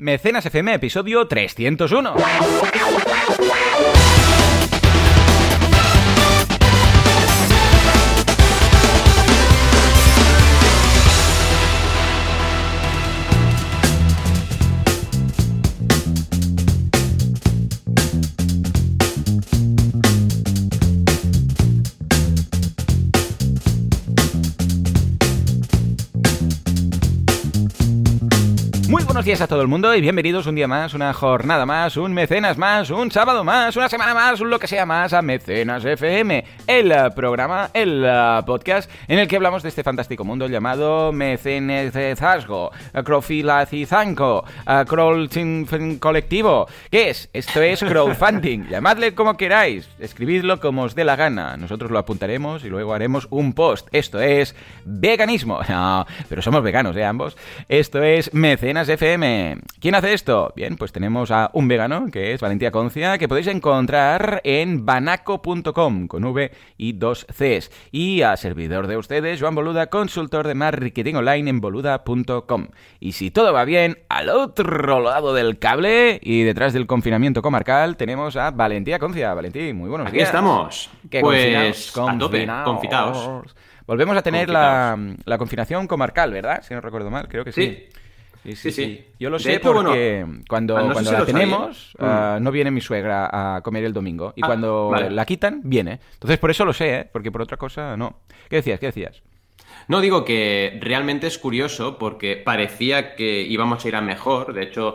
Mecenas FM, episodio 301. Buenos días a todo el mundo y bienvenidos un día más, una jornada más, un mecenas más, un sábado más, una semana más, un lo que sea más a Mecenas FM, el programa, el podcast en el que hablamos de este fantástico mundo llamado mecenezazgo, crowfilacizanco, crawling colectivo. ¿Qué es? Esto es crowdfunding. Llamadle como queráis, escribidlo como os dé la gana. Nosotros lo apuntaremos y luego haremos un post. Esto es veganismo. No, pero somos veganos, ¿eh? Ambos. Esto es Mecenas FM. ¿Quién hace esto? Bien, pues tenemos a un vegano, que es Valentía Concia, que podéis encontrar en banaco.com, con V y dos Cs. Y a servidor de ustedes, Joan Boluda, consultor de marketing online en boluda.com. Y si todo va bien, al otro lado del cable y detrás del confinamiento comarcal, tenemos a Valentía Concia. Valentí, muy buenos Aquí días. estamos. Que pues confinaos, a tope, confitaos. Volvemos a tener la, la confinación comarcal, ¿verdad? Si no recuerdo mal, creo que sí. Sí. Sí, sí, Sí. Yo lo De sé hecho, porque cuando, ah, no cuando si la tenemos, ah, no viene mi suegra a comer el domingo. Y Ah, cuando vale. la quitan, viene. Entonces, por eso lo sé, ¿eh? Porque por otra cosa, no. ¿Qué decías? ¿Qué decías? No digo que realmente es curioso porque parecía que íbamos a ir a mejor. De hecho,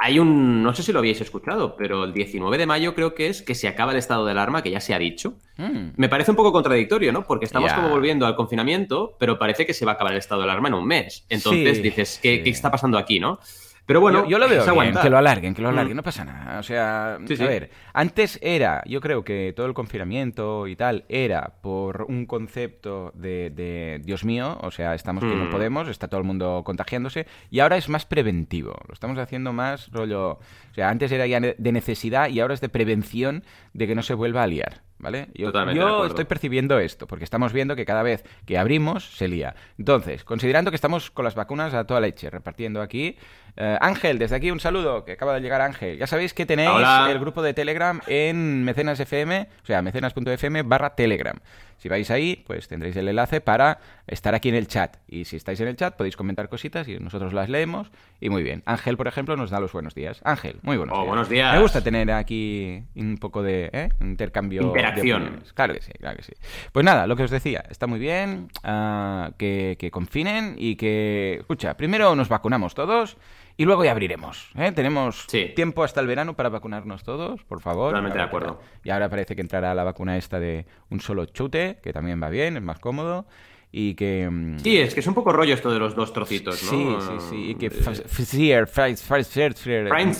hay un. No sé si lo habéis escuchado, pero el 19 de mayo creo que es que se acaba el estado de alarma, que ya se ha dicho. Mm. Me parece un poco contradictorio, ¿no? Porque estamos como volviendo al confinamiento, pero parece que se va a acabar el estado de alarma en un mes. Entonces Sí, dices, ¿qué, sí. qué está pasando aquí, no? Pero bueno, yo, yo lo veo bien, que lo alarguen, que lo alarguen, Mm. no pasa nada. O sea, Sí, a sí. ver, antes era, yo creo que todo el confinamiento y tal era por un concepto de, de, Dios mío, o sea, estamos que no Mm. podemos, está todo el mundo contagiándose, y ahora es más preventivo, lo estamos haciendo más rollo, o sea, antes era ya de necesidad y ahora es de prevención de que no se vuelva a liar. ¿Vale? Yo, estoy percibiendo esto, porque estamos viendo que cada vez que abrimos se lía. Entonces, considerando que estamos con las vacunas a toda leche, repartiendo aquí. eh, Ángel, desde aquí un saludo, que acaba de llegar Ángel. Ya sabéis que tenéis Hola. el grupo de Telegram en Mecenas FM, o sea, mecenas.fm barra Telegram. Si vais ahí, pues tendréis el enlace para estar aquí en el chat. Y si estáis en el chat, podéis comentar cositas y nosotros las leemos. Y muy bien. Ángel, por ejemplo, nos da los buenos días. Ángel, muy buenos Oh, días. buenos días. Me gusta tener aquí un poco de ¿eh? intercambio. de Interacción. opiniones. Claro que sí, claro que sí. Pues nada, lo que os decía, está muy bien ah, que, que confinen y que, escucha, primero nos vacunamos todos y luego ya abriremos. ¿eh? Tenemos Sí. tiempo hasta el verano para vacunarnos todos, por favor. Totalmente de acuerdo. Y ahora parece que entrará la vacuna esta de un solo chute, que también va bien, es más cómodo y que... mm, Sí, es que es un poco rollo esto de los dos trocitos, ¿no? Sí, sí, sí. Y que Eh, Pfizer, Pfizer,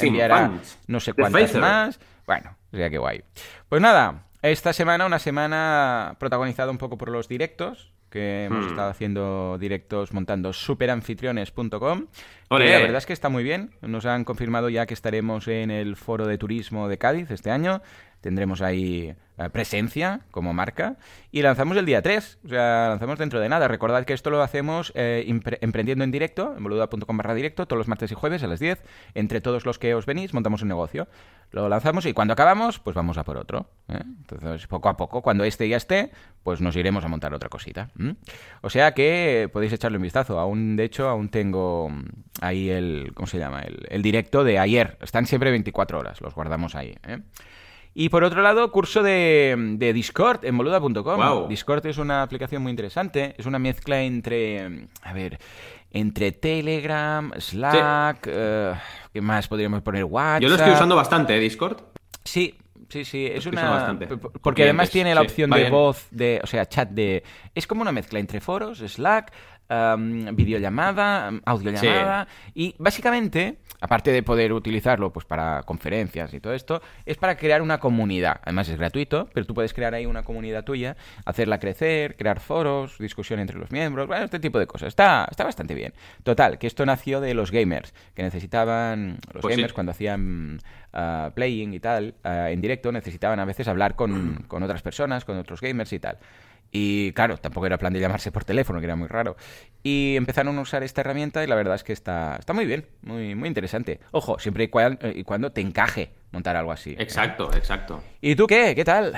enviará no sé cuántas más. Bueno, o sea que guay. Pues nada, esta semana, una semana protagonizada un poco por los directos, que hemos Hmm. estado haciendo directos montando superanfitriones.com. La verdad es que está muy bien. Nos han confirmado ya que estaremos en el Foro de Turismo de Cádiz este año. Tendremos ahí eh, presencia como marca. Y lanzamos el día 3. O sea, lanzamos dentro de nada. Recordad que esto lo hacemos eh, emprendiendo en directo, en boluda.com barra directo, todos los martes y jueves a las 10. Entre todos los que os venís, montamos un negocio. Lo lanzamos y cuando acabamos, pues vamos a por otro. ¿eh? Entonces, poco a poco, cuando este ya esté, pues nos iremos a montar otra cosita. O sea que podéis echarle un vistazo. Aún, de hecho, aún tengo mm, ahí el, ¿cómo se llama? El, el directo de ayer. Están siempre 24 horas, los guardamos ahí. ¿eh? Y por otro lado, curso de, de Discord en boluda.com. Guau. Discord es una aplicación muy interesante. Es una mezcla entre, a ver, entre Telegram, Slack, eh, ¿qué más podríamos poner? WhatsApp. Yo lo estoy usando bastante, ¿eh, Discord. Sí, sí, sí, es estoy una... bastante. Porque además tiene la opción de bien. voz, de, o sea, chat de... Es como una mezcla entre foros, Slack, am, videollamada, am, audiollamada y básicamente, aparte de poder utilizarlo pues para conferencias y todo esto, es para crear una comunidad. Además es gratuito, pero tú puedes crear ahí una comunidad tuya, hacerla crecer, crear foros, discusión entre los miembros, bueno, este tipo de cosas. Está, está bastante bien. Total, que esto nació de los gamers, que necesitaban, los Pues sí. gamers cuando hacían ah, playing y tal, ah, en directo, necesitaban a veces hablar con, con otras personas, con otros gamers y tal. Y claro, tampoco era plan de llamarse por teléfono, que era muy raro. Y empezaron a usar esta herramienta y la verdad es que está, está muy bien, muy, muy interesante. Ojo, siempre y cuando, y cuando te encaje montar algo así. Exacto, exacto. ¿Y tú qué? ¿Qué tal?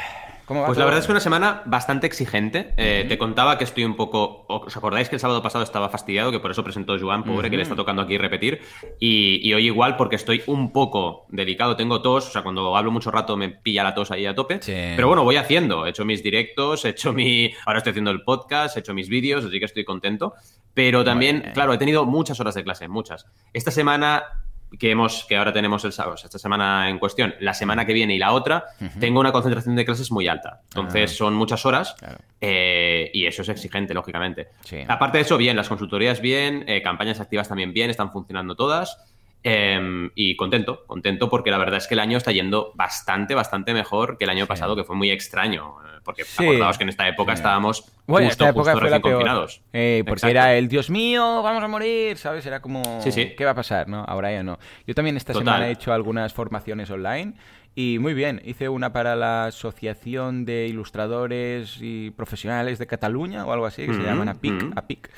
pues la verdad es que una semana bastante exigente. Eh, te contaba que estoy un poco. ¿Os acordáis que el sábado pasado estaba fastidiado? Que por eso presentó Joan, pobre, que le está tocando aquí repetir. Y, hoy igual, porque estoy un poco delicado, tengo tos. O sea, cuando hablo mucho rato me pilla la tos ahí a tope. Pero bueno, voy haciendo. He hecho mis directos, he hecho mi. Ahora estoy haciendo el podcast, he hecho mis vídeos, así que estoy contento. Pero también, claro, he tenido muchas horas de clase, muchas. Esta semana que hemos que ahora tenemos el sábado, esta semana en cuestión, la semana que viene y la otra, tengo una concentración de clases muy alta. Entonces ah. son muchas horas eh, y eso es exigente, lógicamente. Aparte de eso, bien, las consultorías bien, eh, campañas activas también bien, están funcionando todas. Em, y contento, contento porque la verdad es que el año está yendo bastante, bastante mejor que el año pasado, que fue muy extraño. Eh, porque sí. acordaos que en esta época estábamos bueno, justo, esta época justo recién confinados. Eh, porque era el Dios mío, vamos a morir, ¿sabes? Era como, ¿qué va a pasar? no Ahora ya no. Yo también esta semana he hecho algunas formaciones online y muy bien, hice una para la Asociación de Ilustradores y Profesionales de Cataluña o algo así, que se llaman APIC. APIC.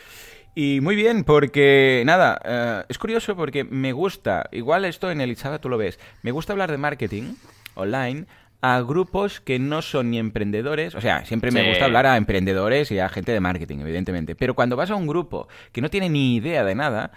Y muy bien, porque nada, eh, es curioso porque me gusta, igual esto en el tú lo ves, me gusta hablar de marketing online a grupos que no son ni emprendedores, o sea, siempre me gusta hablar a emprendedores y a gente de marketing, evidentemente, pero cuando vas a un grupo que no tiene ni idea de nada,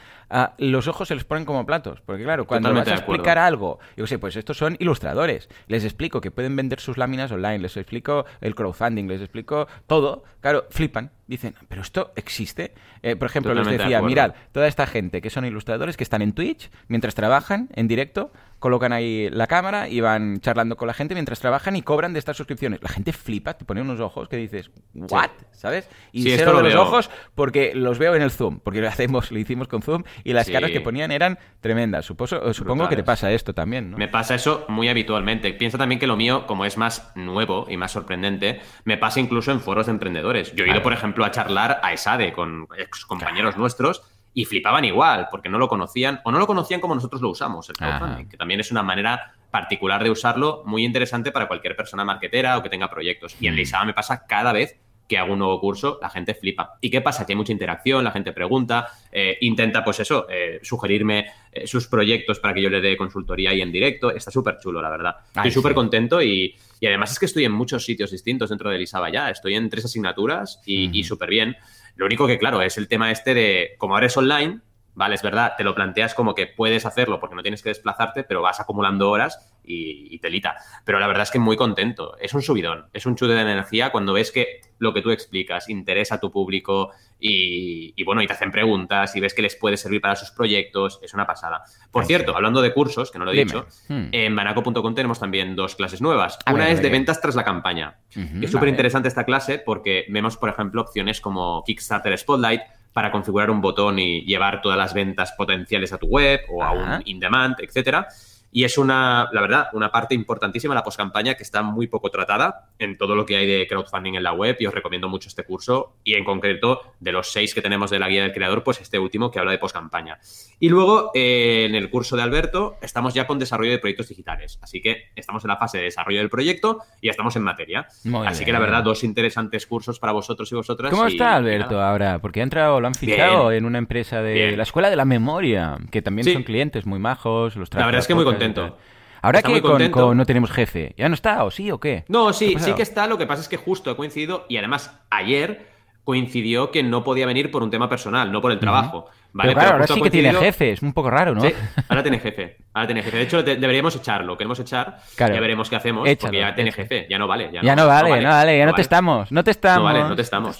los ojos se les ponen como platos, porque claro, cuando vas a explicar algo, yo sé, pues estos son ilustradores, les explico que pueden vender sus láminas online, les explico el crowdfunding, les explico todo, claro, flipan, dicen, pero esto existe. Eh, por ejemplo, les decía, mirad, toda esta gente que son ilustradores que están en Twitch mientras trabajan en directo, colocan ahí la cámara y van charlando con la gente mientras trabajan y cobran de estas suscripciones. La gente flipa, te pone unos ojos que dices, ¿what? ¿Sabes? Y sí, cero de los ojos porque los veo en el Zoom, porque lo hacemos, lo hicimos con Zoom y las caras que ponían eran tremendas. Suposo, supongo que te pasa esto también, ¿no? Me pasa eso muy habitualmente. Piensa también que lo mío, como es más nuevo y más sorprendente, me pasa incluso en foros de emprendedores. Yo he ido, por ejemplo, a charlar a ESADE con ex compañeros nuestros y flipaban igual, porque no lo conocían o no lo conocían como nosotros lo usamos, el crowdfunding, que también es una manera particular de usarlo muy interesante para cualquier persona marketera o que tenga proyectos. Y en mm. Lisaba me pasa cada vez que hago un nuevo curso, la gente flipa. ¿Y qué pasa? Que hay mucha interacción, la gente pregunta, eh, intenta, pues eso, eh, sugerirme eh, sus proyectos para que yo le dé consultoría ahí en directo. Está súper chulo, la verdad. estoy súper contento y, además es que estoy en muchos sitios distintos dentro de Lisaba ya. Estoy en tres asignaturas y, y súper bien. Lo único que, claro, es el tema este de, como ahora es online, Vale, es verdad, te lo planteas como que puedes hacerlo porque no tienes que desplazarte, pero vas acumulando horas y, telita. Pero la verdad es que muy contento. Es un subidón, es un chute de energía cuando ves que lo que tú explicas interesa a tu público y, bueno, y te hacen preguntas y ves que les puede servir para sus proyectos. Es una pasada. Por cierto, hablando de cursos, que no lo he dicho, hmm. en banaco.com tenemos también dos clases nuevas. una es de ventas tras la campaña. es súper interesante esta clase porque vemos, por ejemplo, opciones como Kickstarter Spotlight para configurar un botón y llevar todas las ventas potenciales a tu web o a un in-demand, etcétera. Y es una, la verdad, una parte importantísima la postcampaña que está muy poco tratada en todo lo que hay de crowdfunding en la web y os recomiendo mucho este curso y en concreto de los seis que tenemos de la guía del creador, pues este último que habla de postcampaña. Y luego eh, en el curso de Alberto estamos ya con desarrollo de proyectos digitales, así que estamos en la fase de desarrollo del proyecto y estamos en materia. así que la verdad, dos interesantes cursos para vosotros y vosotras. ¿Cómo está Alberto ahora? Porque ha entrado, lo han fichado en una empresa de la Escuela de la Memoria, que también son clientes muy majos. Los la verdad es que muy contento. Ahora que con, no tenemos jefe, ¿ya no está o sí o qué? No, sí, sí que está. Lo que pasa es que justo ha coincidido y además ayer coincidió que no podía venir por un tema personal, no por el trabajo. Vale, pero claro, ahora sí que tiene jefe, es un poco raro, ¿no? Sí, ahora tiene jefe. Ahora tiene jefe. De hecho, deberíamos echarlo. Queremos echar. Ya veremos qué hacemos. porque ya tiene jefe. Ya no vale. Ya, no, vale, no vale, ya no, te estamos. No te estamos. No vale, no te estamos.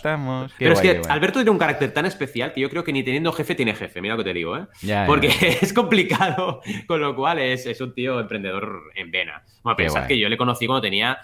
pero es que Alberto tiene un carácter tan especial que yo creo que ni teniendo jefe tiene jefe. Mira lo que te digo, ¿eh? porque es complicado. Con lo cual es, es, un tío emprendedor en vena. Bueno, pensar que yo le conocí cuando tenía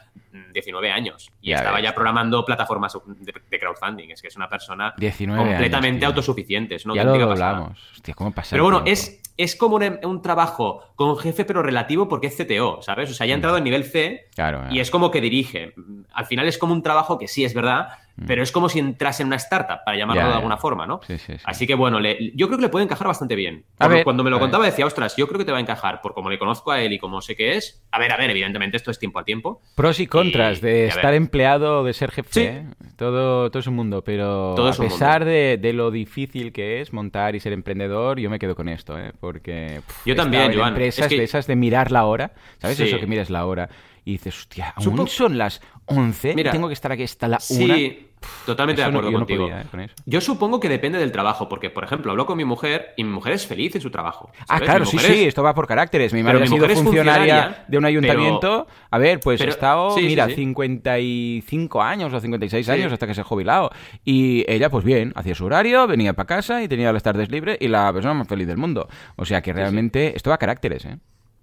19 años y estaba ya programando plataformas de, crowdfunding. Es que es una persona completamente autosuficiente. Es ya lo hablamos. Hostia, ¿cómo pasa Pero bueno, es, es como un, trabajo con jefe, pero relativo porque es CTO, ¿sabes? O sea, ya ha entrado en nivel C y es como que dirige. Al final es como un trabajo que sí es verdad pero es como si entrase en una startup, para llamarlo Ya, de ya. alguna forma, ¿no? Sí, sí, sí. Así que bueno, le- yo creo que le puede encajar bastante bien. A Por- ver, Cuando me lo ver. contaba decía, ostras, yo creo que te va a encajar, por como le conozco a él y como sé que es. A ver, a ver, evidentemente esto es tiempo a tiempo. Pros y contras Y- de y estar ver. empleado, de ser jefe. Sí. ¿eh? Todo, todo es un mundo, pero Todo a pesar de, de lo difícil que es montar y ser emprendedor, yo me quedo con esto, ¿eh? porque pff, Yo también, Joan. empresas Es que- de esas de mirar la hora, ¿sabes? Eso que miras la hora y dices, hostia, aún son las 11, Mira, tengo que estar aquí hasta la 1. Sí, totalmente de no- acuerdo no contigo. podía, ¿eh? con eso. Yo supongo que depende del trabajo, porque, por ejemplo, hablo con mi mujer y mi mujer es feliz en su trabajo. Ah, claro, sí, sí, es- esto va por caracteres. Mi madre mi ha sido funcionaria funcionaria, de un ayuntamiento. A ver, pues pero- ha estado, sí, mira, sí. 55 años o 56 Sí. años hasta que se ha jubilado. Y ella, pues bien, hacía su horario, venía para casa y tenía las tardes libres y la persona más feliz del mundo. O sea que realmente esto va a caracteres, ¿eh?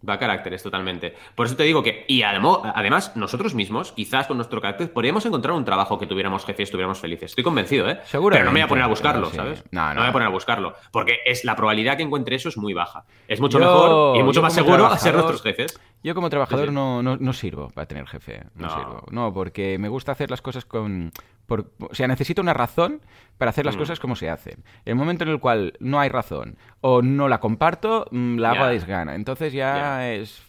Va a caracteres, totalmente. Por eso te digo que, y además, nosotros mismos, quizás con nuestro carácter, podríamos encontrar un trabajo que tuviéramos jefe y estuviéramos felices. Estoy convencido, ¿eh? Seguramente, Pero no me voy a poner a buscarlo, sí. ¿sabes? No, no. me voy a poner a buscarlo. Porque es la probabilidad que encuentre eso es muy baja. Es mucho Yo- mejor y mucho más seguro a ser nuestros jefes. Yo como trabajador Sí. No, no, no sirvo para tener jefe. No, No. sirvo. No, porque me gusta hacer las cosas con... por- o sea, necesito una razón para hacer Mm. las cosas como se hacen. El momento en el cual no hay razón o no la comparto, mm, la hago a desgana. Entonces ya, es...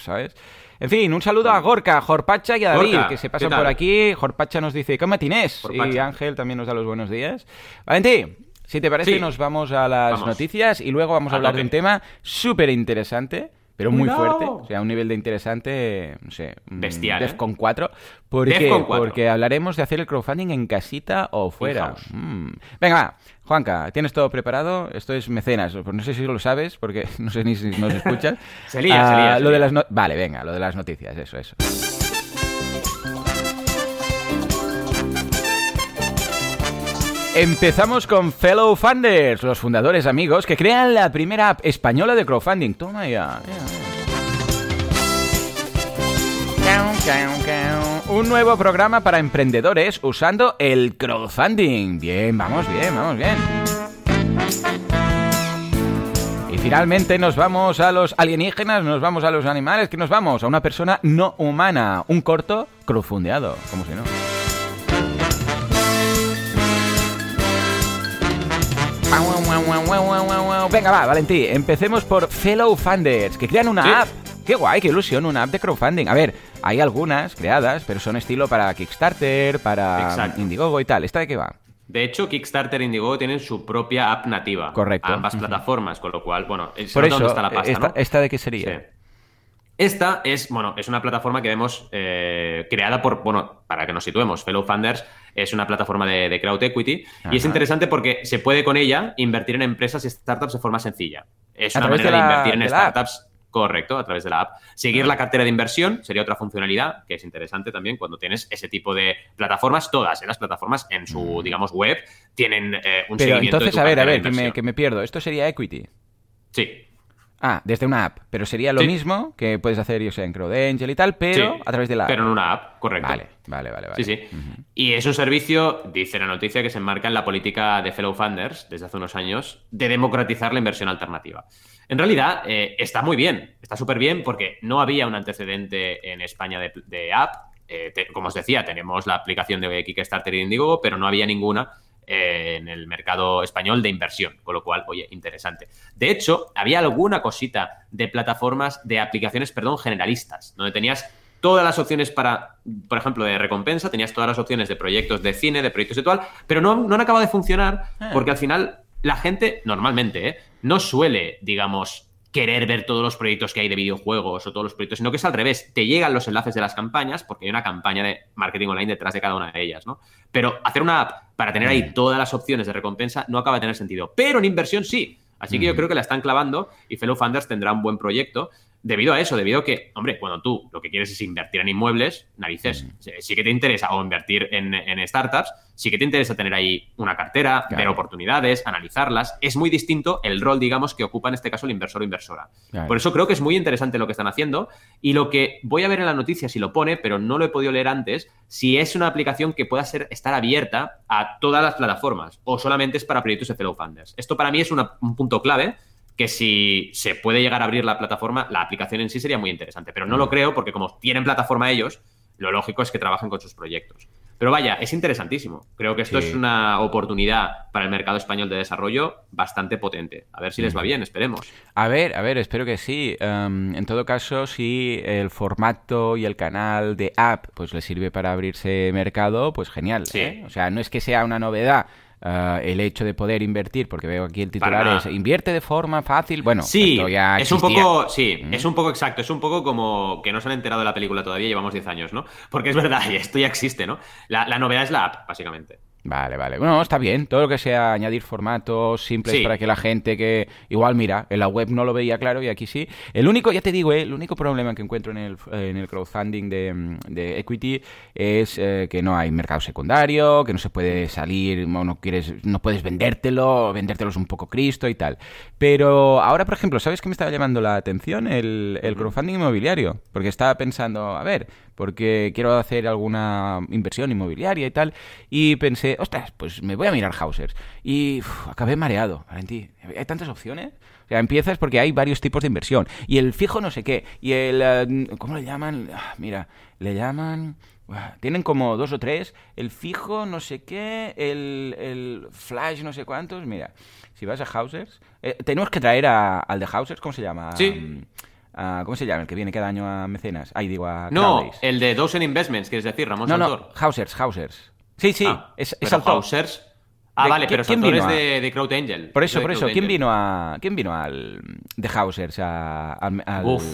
¿Sabes? En fin, un saludo a Gorka, Jorpacha y a David, Gorka, que se ¿qué pasan por aquí. Jorpacha nos dice, ¿qué matinés? Y Jorpacha. Ángel también nos da los buenos días. Valentín, si te parece, Sí. nos vamos a las Vamos. noticias y luego vamos a A hablar de un tema súper interesante, pero muy fuerte. O sea, un nivel de interesante, no sé, mm, Bestial, ¿eh? Defcon 4. ¿Por qué? Defcon 4. Porque hablaremos de hacer el crowdfunding en casita o fuera. Mm. Venga, va. Juanca, ¿tienes todo preparado? Esto es mecenas. Pues no sé si lo sabes, porque no sé ni si nos escuchas. Se lía, se lía, se lo de las no- Vale, venga, lo de las noticias, eso, eso. Empezamos con Fellow Funders, los fundadores amigos que crean la primera app española de crowdfunding. Toma ya. Un nuevo programa para emprendedores usando el crowdfunding. Bien, vamos bien, vamos bien. Y finalmente nos vamos a los alienígenas, nos vamos a los animales, que nos vamos a una persona no humana, un corto crowdfundeado, como si no. Venga, va, Valentí, empecemos por Fellow Funders, que crean una Sí. app. Qué guay, qué ilusión, una app de crowdfunding. A ver, hay algunas creadas, pero son estilo para Kickstarter, para Exacto. Indiegogo y tal. ¿Esta de qué va? De hecho, Kickstarter e Indiegogo tienen su propia app nativa. Correcto. A ambas plataformas, con lo cual, bueno, se Por eso, dónde está la pasta, esta, ¿no? ¿esta de qué sería? Sí. Esta es, bueno, es una plataforma que vemos eh, creada por, bueno, para que nos situemos, Fellow Funders es una plataforma de, de crowd equity y es interesante porque se puede con ella invertir en empresas y startups de forma sencilla. Es una manera de de, invertir en de startups, correcto, a través de la app. Seguir la cartera de inversión sería otra funcionalidad que es interesante también cuando tienes ese tipo de plataformas, todas ¿eh? las plataformas en su, digamos, web tienen eh, un Mm. Pero seguimiento de entonces, tu a ver, a de ver, que me, inversión. que me pierdo. Esto sería equity. Sí, Ah, desde una app. Pero sería lo Sí. mismo que puedes hacer, yo sé, en CrowdAngel y tal, pero sí, a través de la app. Pero en una app, correcto. Vale, vale, vale. vale. Sí, sí. Y es un servicio, dice la noticia, que se enmarca en la política de Fellow Funders desde hace unos años de democratizar la inversión alternativa. En realidad, eh, está muy bien, está súper bien porque no había un antecedente en España de, de app. Eh, te- como os decía, tenemos la aplicación de Kickstarter y Indiegogo, pero no había ninguna eh, en el mercado español de inversión, con lo cual, oye, interesante. De hecho, había alguna cosita de plataformas, de aplicaciones, perdón, generalistas, donde tenías todas las opciones para, por ejemplo, de recompensa, tenías todas las opciones de proyectos de cine, de proyectos de tal, pero no, no han acabado de funcionar Ah. porque al final la gente, normalmente, ¿eh? no suele, digamos, querer ver todos los proyectos que hay de videojuegos o todos los proyectos, sino que es al revés. Te llegan los enlaces de las campañas porque hay una campaña de marketing online detrás de cada una de ellas, ¿no? Pero hacer una app para tener ahí todas las opciones de recompensa no acaba de tener sentido. Pero en inversión sí. Así que yo creo que la están clavando y Fellow Funders tendrá un buen proyecto debido a eso, debido a que, hombre, cuando tú lo que quieres es invertir en inmuebles, narices, sí- sí que te interesa o invertir en, en startups, sí que te interesa tener ahí una cartera, Claro. ver oportunidades, analizarlas. Es muy distinto el rol, digamos, que ocupa en este caso el inversor o inversora. Claro. Por eso creo que es muy interesante lo que están haciendo y lo que voy a ver en la noticia si lo pone, pero no lo he podido leer antes, si es una aplicación que pueda ser, estar abierta a todas las plataformas o solamente es para proyectos de fellow funders. Esto para mí es una- un punto clave que si se puede llegar a abrir la plataforma, la aplicación en sí sería muy interesante, pero no lo creo porque como tienen plataforma ellos, lo lógico es que trabajen con sus proyectos. Pero vaya, es interesantísimo. Creo que esto es una oportunidad para el mercado español de desarrollo bastante potente. A ver si les va bien, esperemos. A ver, a ver, espero que sí. Em, en todo caso, si el formato y el canal de app pues le sirve para abrirse mercado, pues genial. ¿eh? O sea, no es que sea una novedad Ah, el hecho de poder invertir, porque veo aquí el titular es invierte de forma fácil. Bueno, sí, ya es un poco, sí, es un poco exacto, es un poco como que no se han enterado de la película todavía, llevamos 10 años, ¿no? Porque es verdad, esto ya existe, ¿no? la novedad es la app, básicamente. Vale, vale. Bueno, está bien. Todo lo que sea añadir formatos simples para que la gente que... Igual, mira, en la web no lo veía claro y aquí sí. El único, ya te digo, eh, el único problema que encuentro en el, en el crowdfunding de, Equity es eh, que no hay mercado secundario, que no se puede salir, no, quieres, no puedes vendértelo, vendértelo es un poco Cristo y tal. Pero ahora, por ejemplo, ¿sabes qué me estaba llamando la atención? El, el crowdfunding inmobiliario. Porque estaba pensando, a ver, porque quiero hacer alguna inversión inmobiliaria y tal. Y pensé, ostras, pues me voy a mirar Hausers. Y acabé mareado, Valentín. Hay tantas opciones. O sea, empiezas porque hay varios tipos de inversión. Y el fijo no sé qué. Y el... Eh, ¿Cómo le llaman? Ah, mira, le llaman... Tienen como dos o tres. El fijo, no sé qué. El, el flash, no sé cuántos. Mira, si vas a Hausers... Eh, tenemos que traer al de Hausers, ¿cómo se llama? Sí. ¿Cómo se llama? El que viene cada año a Mecenas. Ahí digo a. No, el de Dozen Investments, quieres decir, Ramón No, no, Hausers, Hausers. Sí, sí, ah, es, es Hausers. Ah, vale, pero ¿quién vino de, de Crowd Angel. Por eso, por eso. ¿Quién vino a quién vino al de Hausers a, al,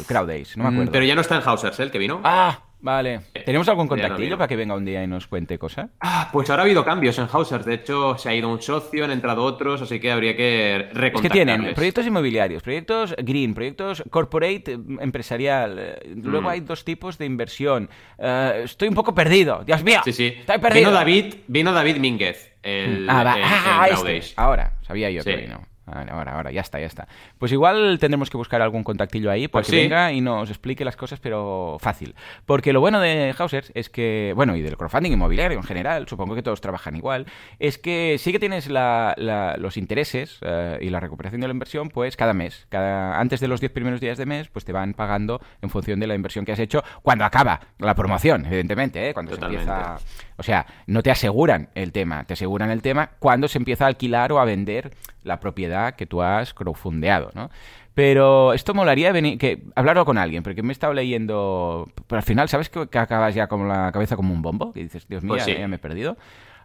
Crowd Days? No me mm, acuerdo. Pero ya no está en Hausers, ¿eh? el que vino. Ah, Vale. Eh, ¿Tenemos algún contactillo para que venga un día y nos cuente cosas? Ah, pues ahora ha habido cambios en Hausers. De hecho, se ha ido un socio, han entrado otros, así que habría que recontactarles. Es que tienen proyectos inmobiliarios, proyectos green, proyectos corporate empresarial. Eh, luego mm. hay dos tipos de inversión. Eh, estoy un poco perdido. Dios mío. Sí, sí. Estoy perdido. Vino David, vino David Mínguez. El, ah, va. ah, este. Ahora, sabía yo que vino. Ahora, ahora, ya está, ya está. Pues igual tendremos que buscar algún contactillo ahí para pues que venga y nos explique las cosas, pero fácil. Porque lo bueno de Hausers es que, bueno, y del crowdfunding inmobiliario en general, supongo que todos trabajan igual, es que sí que tienes los intereses eh, y la recuperación de la inversión, pues cada mes. Cada, antes de los 10 primeros días de mes, pues te van pagando en función de la inversión que has hecho cuando acaba la promoción, evidentemente, ¿eh? cuando se empieza. O sea, no te aseguran el tema, te aseguran el tema cuando se empieza a alquilar o a vender la propiedad que tú has crowdfundeado, ¿no? Pero esto molaría venir, que hablarlo con alguien, porque me he estado leyendo, pero al final, ¿sabes que, acabas ya con la cabeza como un bombo? Que dices, Dios mío, pues ya, me he perdido.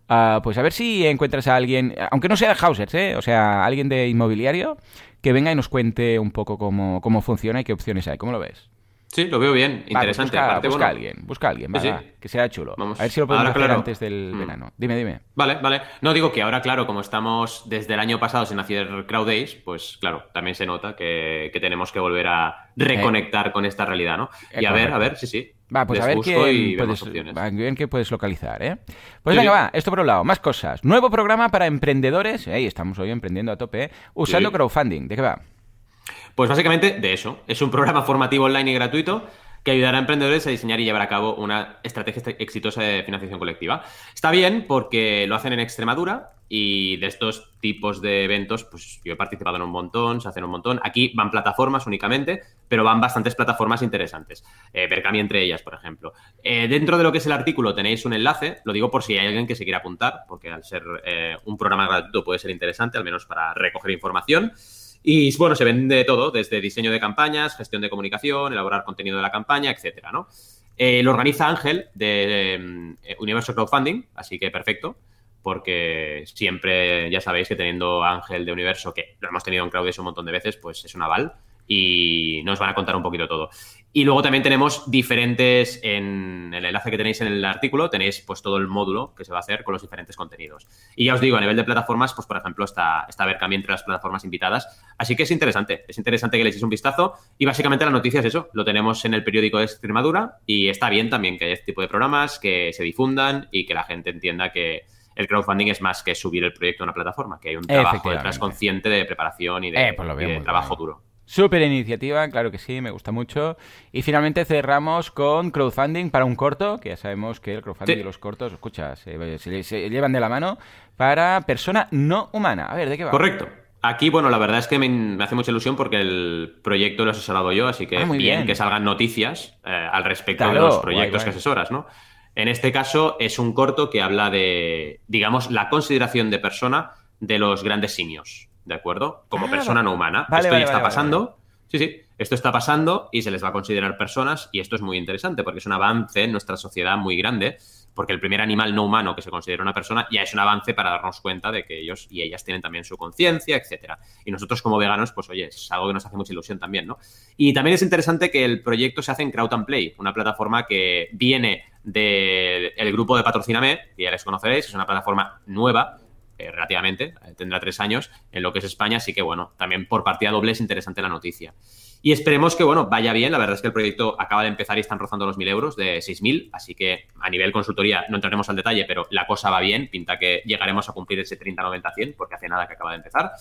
Ah, pues a ver si encuentras a alguien, aunque no sea de Hausers, ¿eh? o sea, alguien de inmobiliario, que venga y nos cuente un poco cómo, cómo funciona y qué opciones hay. ¿Cómo lo ves? Sí, lo veo bien, interesante. busca, a alguien, busca a alguien, que sea chulo. Vamos. A ver si lo podemos hacer antes del mm. verano. Dime, dime. Vale, vale. No digo que ahora, claro, como estamos desde el año pasado sin hacer Crowd Days, pues claro, también se nota que, tenemos que volver a reconectar con esta realidad, ¿no? y a ver, a ver, sí, sí. Va, pues a ver qué puedes, qué puedes localizar, ¿eh? Pues venga, va, esto por un lado, más cosas. Nuevo programa para emprendedores, Ey, estamos hoy emprendiendo a tope, ¿eh? usando crowdfunding. ¿De qué va? Pues básicamente de eso. Es un programa formativo online y gratuito que ayudará a emprendedores a diseñar y llevar a cabo una estrategia exitosa de financiación colectiva. Está bien porque lo hacen en Extremadura y de estos tipos de eventos, pues yo he participado en un montón, se hacen un montón. Aquí van plataformas únicamente, pero van bastantes plataformas interesantes. Eh, entre ellas, por ejemplo. Eh, dentro de lo que es el artículo tenéis un enlace, lo digo por si hay alguien que se quiera apuntar, porque al ser eh, un programa gratuito puede ser interesante, al menos para recoger información. Y bueno, se vende todo, desde diseño de campañas, gestión de comunicación, elaborar contenido de la campaña, etcétera, ¿no? Eh, lo organiza Ángel de eh, Universo Crowdfunding, así que perfecto, porque siempre ya sabéis que teniendo Ángel de Universo, que lo hemos tenido en Crowdays un montón de veces, pues es un aval y nos van a contar un poquito todo. Y luego también tenemos diferentes, en el enlace que tenéis en el artículo, tenéis pues todo el módulo que se va a hacer con los diferentes contenidos. Y ya os digo, a nivel de plataformas, pues por ejemplo está, está Berkami entre las plataformas invitadas. Así que es interesante, es interesante que le echéis un vistazo. Y básicamente la noticia es eso, lo tenemos en el periódico de Extremadura y está bien también que haya este tipo de programas, que se difundan y que la gente entienda que el crowdfunding es más que subir el proyecto a una plataforma, que hay un trabajo detrás consciente de preparación y de, eh, pues trabajo duro. Súper iniciativa, claro que sí, me gusta mucho. Y finalmente cerramos con crowdfunding para un corto, que ya sabemos que el crowdfunding y los cortos, escucha, se, llevan de la mano para persona no humana. A ver, ¿de qué va? Correcto. Aquí, bueno, la verdad es que me, hace mucha ilusión porque el proyecto lo he asesorado yo, así que ah, bien, que salgan noticias eh, al respecto de los proyectos que asesoras, ¿no? En este caso es un corto que habla de, digamos, la consideración de persona de los grandes simios, ¿de acuerdo? Como Ah, persona no humana. vale, esto vale, ya está pasando. Sí, sí. Esto está pasando y se les va a considerar personas y esto es muy interesante porque es un avance en nuestra sociedad muy grande porque el primer animal no humano que se considera una persona ya es un avance para darnos cuenta de que ellos y ellas tienen también su conciencia, etcétera. Y nosotros como veganos, pues oye, es algo que nos hace mucha ilusión también, ¿no? Y también es interesante que el proyecto se hace en Crowd and Play, una plataforma que viene del grupo de Patrocíname, que ya les conoceréis, es una plataforma nueva, eh, relativamente, eh, tendrá tres años en lo que es España, así que bueno, también por partida doble es interesante la noticia. Y esperemos que, bueno, vaya bien. La verdad es que el proyecto acaba de empezar y están rozando los 1.000 euros de 6.000. Así que a nivel consultoría no entraremos al detalle, pero la cosa va bien. Pinta que llegaremos a cumplir ese 30, 90, 100, porque hace nada que acaba de empezar.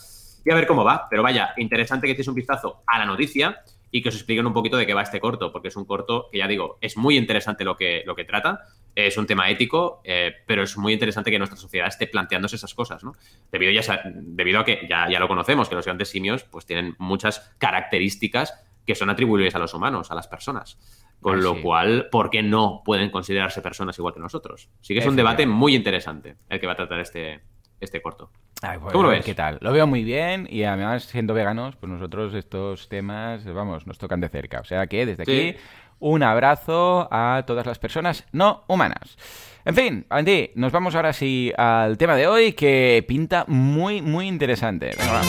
Y a ver cómo va. Pero vaya, interesante que echéis un vistazo a la noticia y que os expliquen un poquito de qué va este corto, porque es un corto que ya digo, es muy interesante lo que, lo que trata. Es un tema ético, eh, pero es muy interesante que nuestra sociedad esté planteándose esas cosas, ¿no? Debido, ya, debido a que ya, ya lo conocemos, que los grandes simios pues tienen muchas características que son atribuibles a los humanos, a las personas. Con Ah, lo sí. cual, ¿por qué no pueden considerarse personas igual que nosotros? Sí que es un debate muy interesante el que va a tratar este, este corto. Ay, pues, ¿Cómo lo ves? ¿Qué tal? Lo veo muy bien y además, siendo veganos, pues nosotros estos temas, vamos, nos tocan de cerca. O sea que desde aquí, un abrazo a todas las personas no humanas. En fin, Valentí, nos vamos ahora sí al tema de hoy que pinta muy, muy interesante. Venga.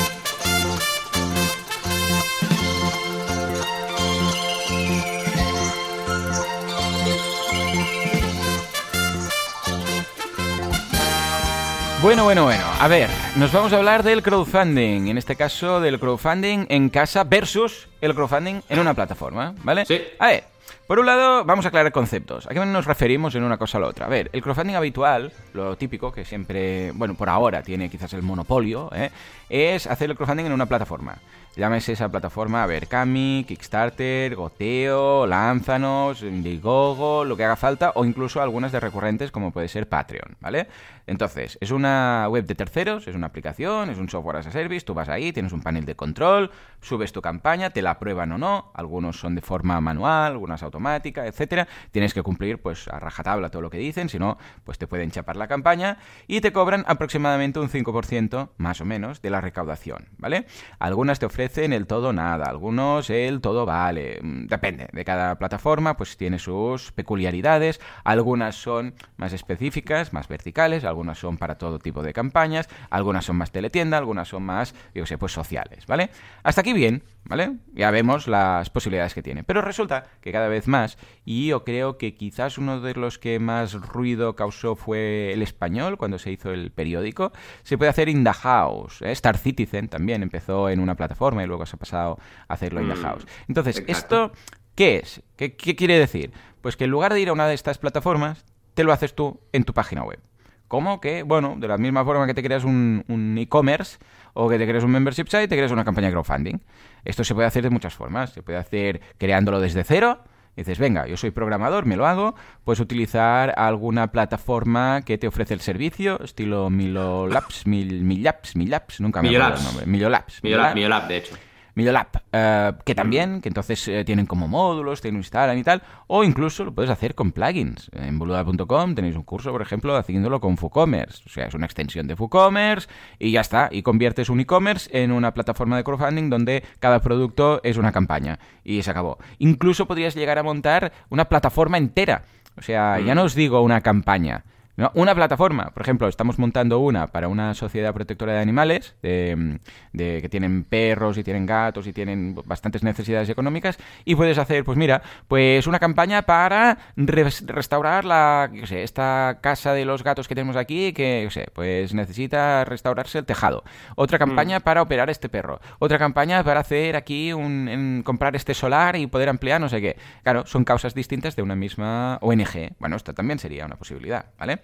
Bueno, bueno, bueno. A ver, nos vamos a hablar del crowdfunding. En este caso, del crowdfunding en casa versus el crowdfunding en una plataforma, ¿vale? Sí. A ver, por un lado, vamos a aclarar conceptos. ¿A qué nos referimos en una cosa o la otra? A ver, el crowdfunding habitual, lo típico, que siempre, bueno, por ahora tiene quizás el monopolio, ¿eh? es hacer el crowdfunding en una plataforma. Llámese esa plataforma, a ver, Kami, Kickstarter, Goteo, Lánzanos, Indiegogo, lo que haga falta, o incluso algunas de recurrentes como puede ser Patreon, ¿vale? Entonces, es una web de terceros, es una aplicación, es un software as a service, tú vas ahí, tienes un panel de control, subes tu campaña, te la aprueban o no, algunos son de forma manual, algunas automática, etcétera, tienes que cumplir pues a rajatabla todo lo que dicen, si no, pues te pueden chapar la campaña y te cobran aproximadamente un 5% más o menos de la recaudación, ¿vale? Algunas te ofrecen el todo nada, algunos el todo vale, mm, depende de cada plataforma, pues tiene sus peculiaridades, algunas son más específicas, más verticales, son para todo tipo de campañas, algunas son más teletienda, algunas son más, yo sé, pues sociales, ¿vale? Hasta aquí bien, ¿vale? Ya vemos las posibilidades que tiene. Pero resulta que cada vez más, y yo creo que quizás uno de los que más ruido causó fue el español, cuando se hizo el periódico, se puede hacer in the house. ¿eh? Star Citizen también empezó en una plataforma y luego se ha pasado a hacerlo in the Mm, house. Entonces, exacto. ¿esto qué es? ¿Qué, qué quiere decir? Pues que en lugar de ir a una de estas plataformas, te lo haces tú en tu página web. ¿Cómo? Que, bueno, de la misma forma que te creas un, un e-commerce o que te creas un membership site, te creas una campaña de crowdfunding. Esto se puede hacer de muchas formas. Se puede hacer creándolo desde cero. Dices, venga, yo soy programador, me lo hago. Puedes utilizar alguna plataforma que te ofrece el servicio, estilo Milolabs, Mil, Milapps, Milapps, nunca me acuerdo el nombre. Milolabs. Millolab, Millolab, de hecho. Millolab, eh, que también, que entonces eh, tienen como módulos, te instalan y tal, o incluso lo puedes hacer con plugins. En boluda.com tenéis un curso, por ejemplo, haciéndolo con WooCommerce, o sea, es una extensión de WooCommerce y ya está, y conviertes un e-commerce en una plataforma de crowdfunding donde cada producto es una campaña y se acabó. Incluso podrías llegar a montar una plataforma entera, o sea, ya no os digo una campaña, ¿no? Una plataforma, por ejemplo, estamos montando una para una sociedad protectora de animales, de, de que tienen perros y tienen gatos y tienen bastantes necesidades económicas, y puedes hacer, pues mira, pues una campaña para res- restaurar la, yo qué sé, esta casa de los gatos que tenemos aquí, que, yo sé, pues necesita restaurarse el tejado. Otra campaña para operar este perro. Otra campaña para hacer aquí un, en- comprar este solar y poder ampliar no sé qué. Claro, son causas distintas de una misma ONG. Bueno, esta también sería una posibilidad, ¿vale?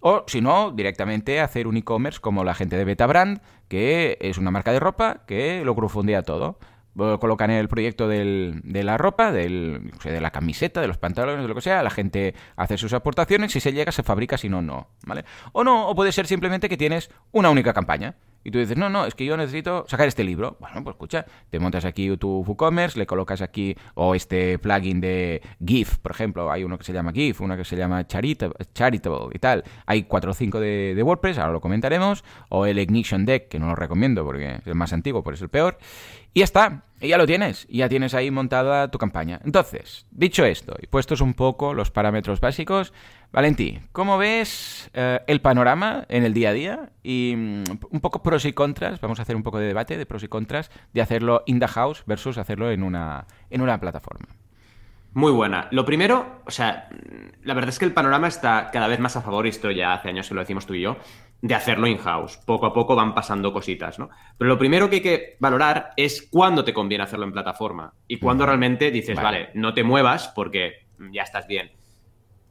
O, si no, directamente hacer un e-commerce como la gente de Betabrand, que es una marca de ropa que lo crowdfundea todo. Colocan el proyecto del- de la ropa, del, de la camiseta, de los pantalones, de lo que sea, la gente hace sus aportaciones, si se llega se fabrica, si no, no, ¿vale? O no, o puede ser simplemente que tienes una única campaña Y tú dices, no, no, es que yo necesito sacar este libro. Bueno, pues escucha, te montas aquí tu WooCommerce, le colocas aquí, o este plugin de GIF, por ejemplo, hay uno que se llama GIF, uno que se llama Charitable, Charitable y tal. Hay cuatro o cinco de, de, WordPress, ahora lo comentaremos, o el Ignition Deck, que no lo recomiendo porque es el más antiguo, por es el peor. Y ya está, y ya lo tienes, y ya tienes ahí montada tu campaña. Entonces, dicho esto, y puestos un poco los parámetros básicos, Valentí, ¿cómo ves eh, el panorama en el día a día? Y mm, un poco pros y contras, vamos a hacer un poco de debate de pros y contras de hacerlo in the house versus hacerlo en una, en una plataforma. Muy buena. Lo primero, o sea, la verdad es que el panorama está cada vez más a favor, y esto ya hace años que lo decimos tú y yo, de hacerlo in-house. Poco a poco van pasando cositas, ¿no? Pero lo primero que hay que valorar es cuándo te conviene hacerlo en plataforma y cuándo realmente dices, vale. no te muevas porque ya estás bien.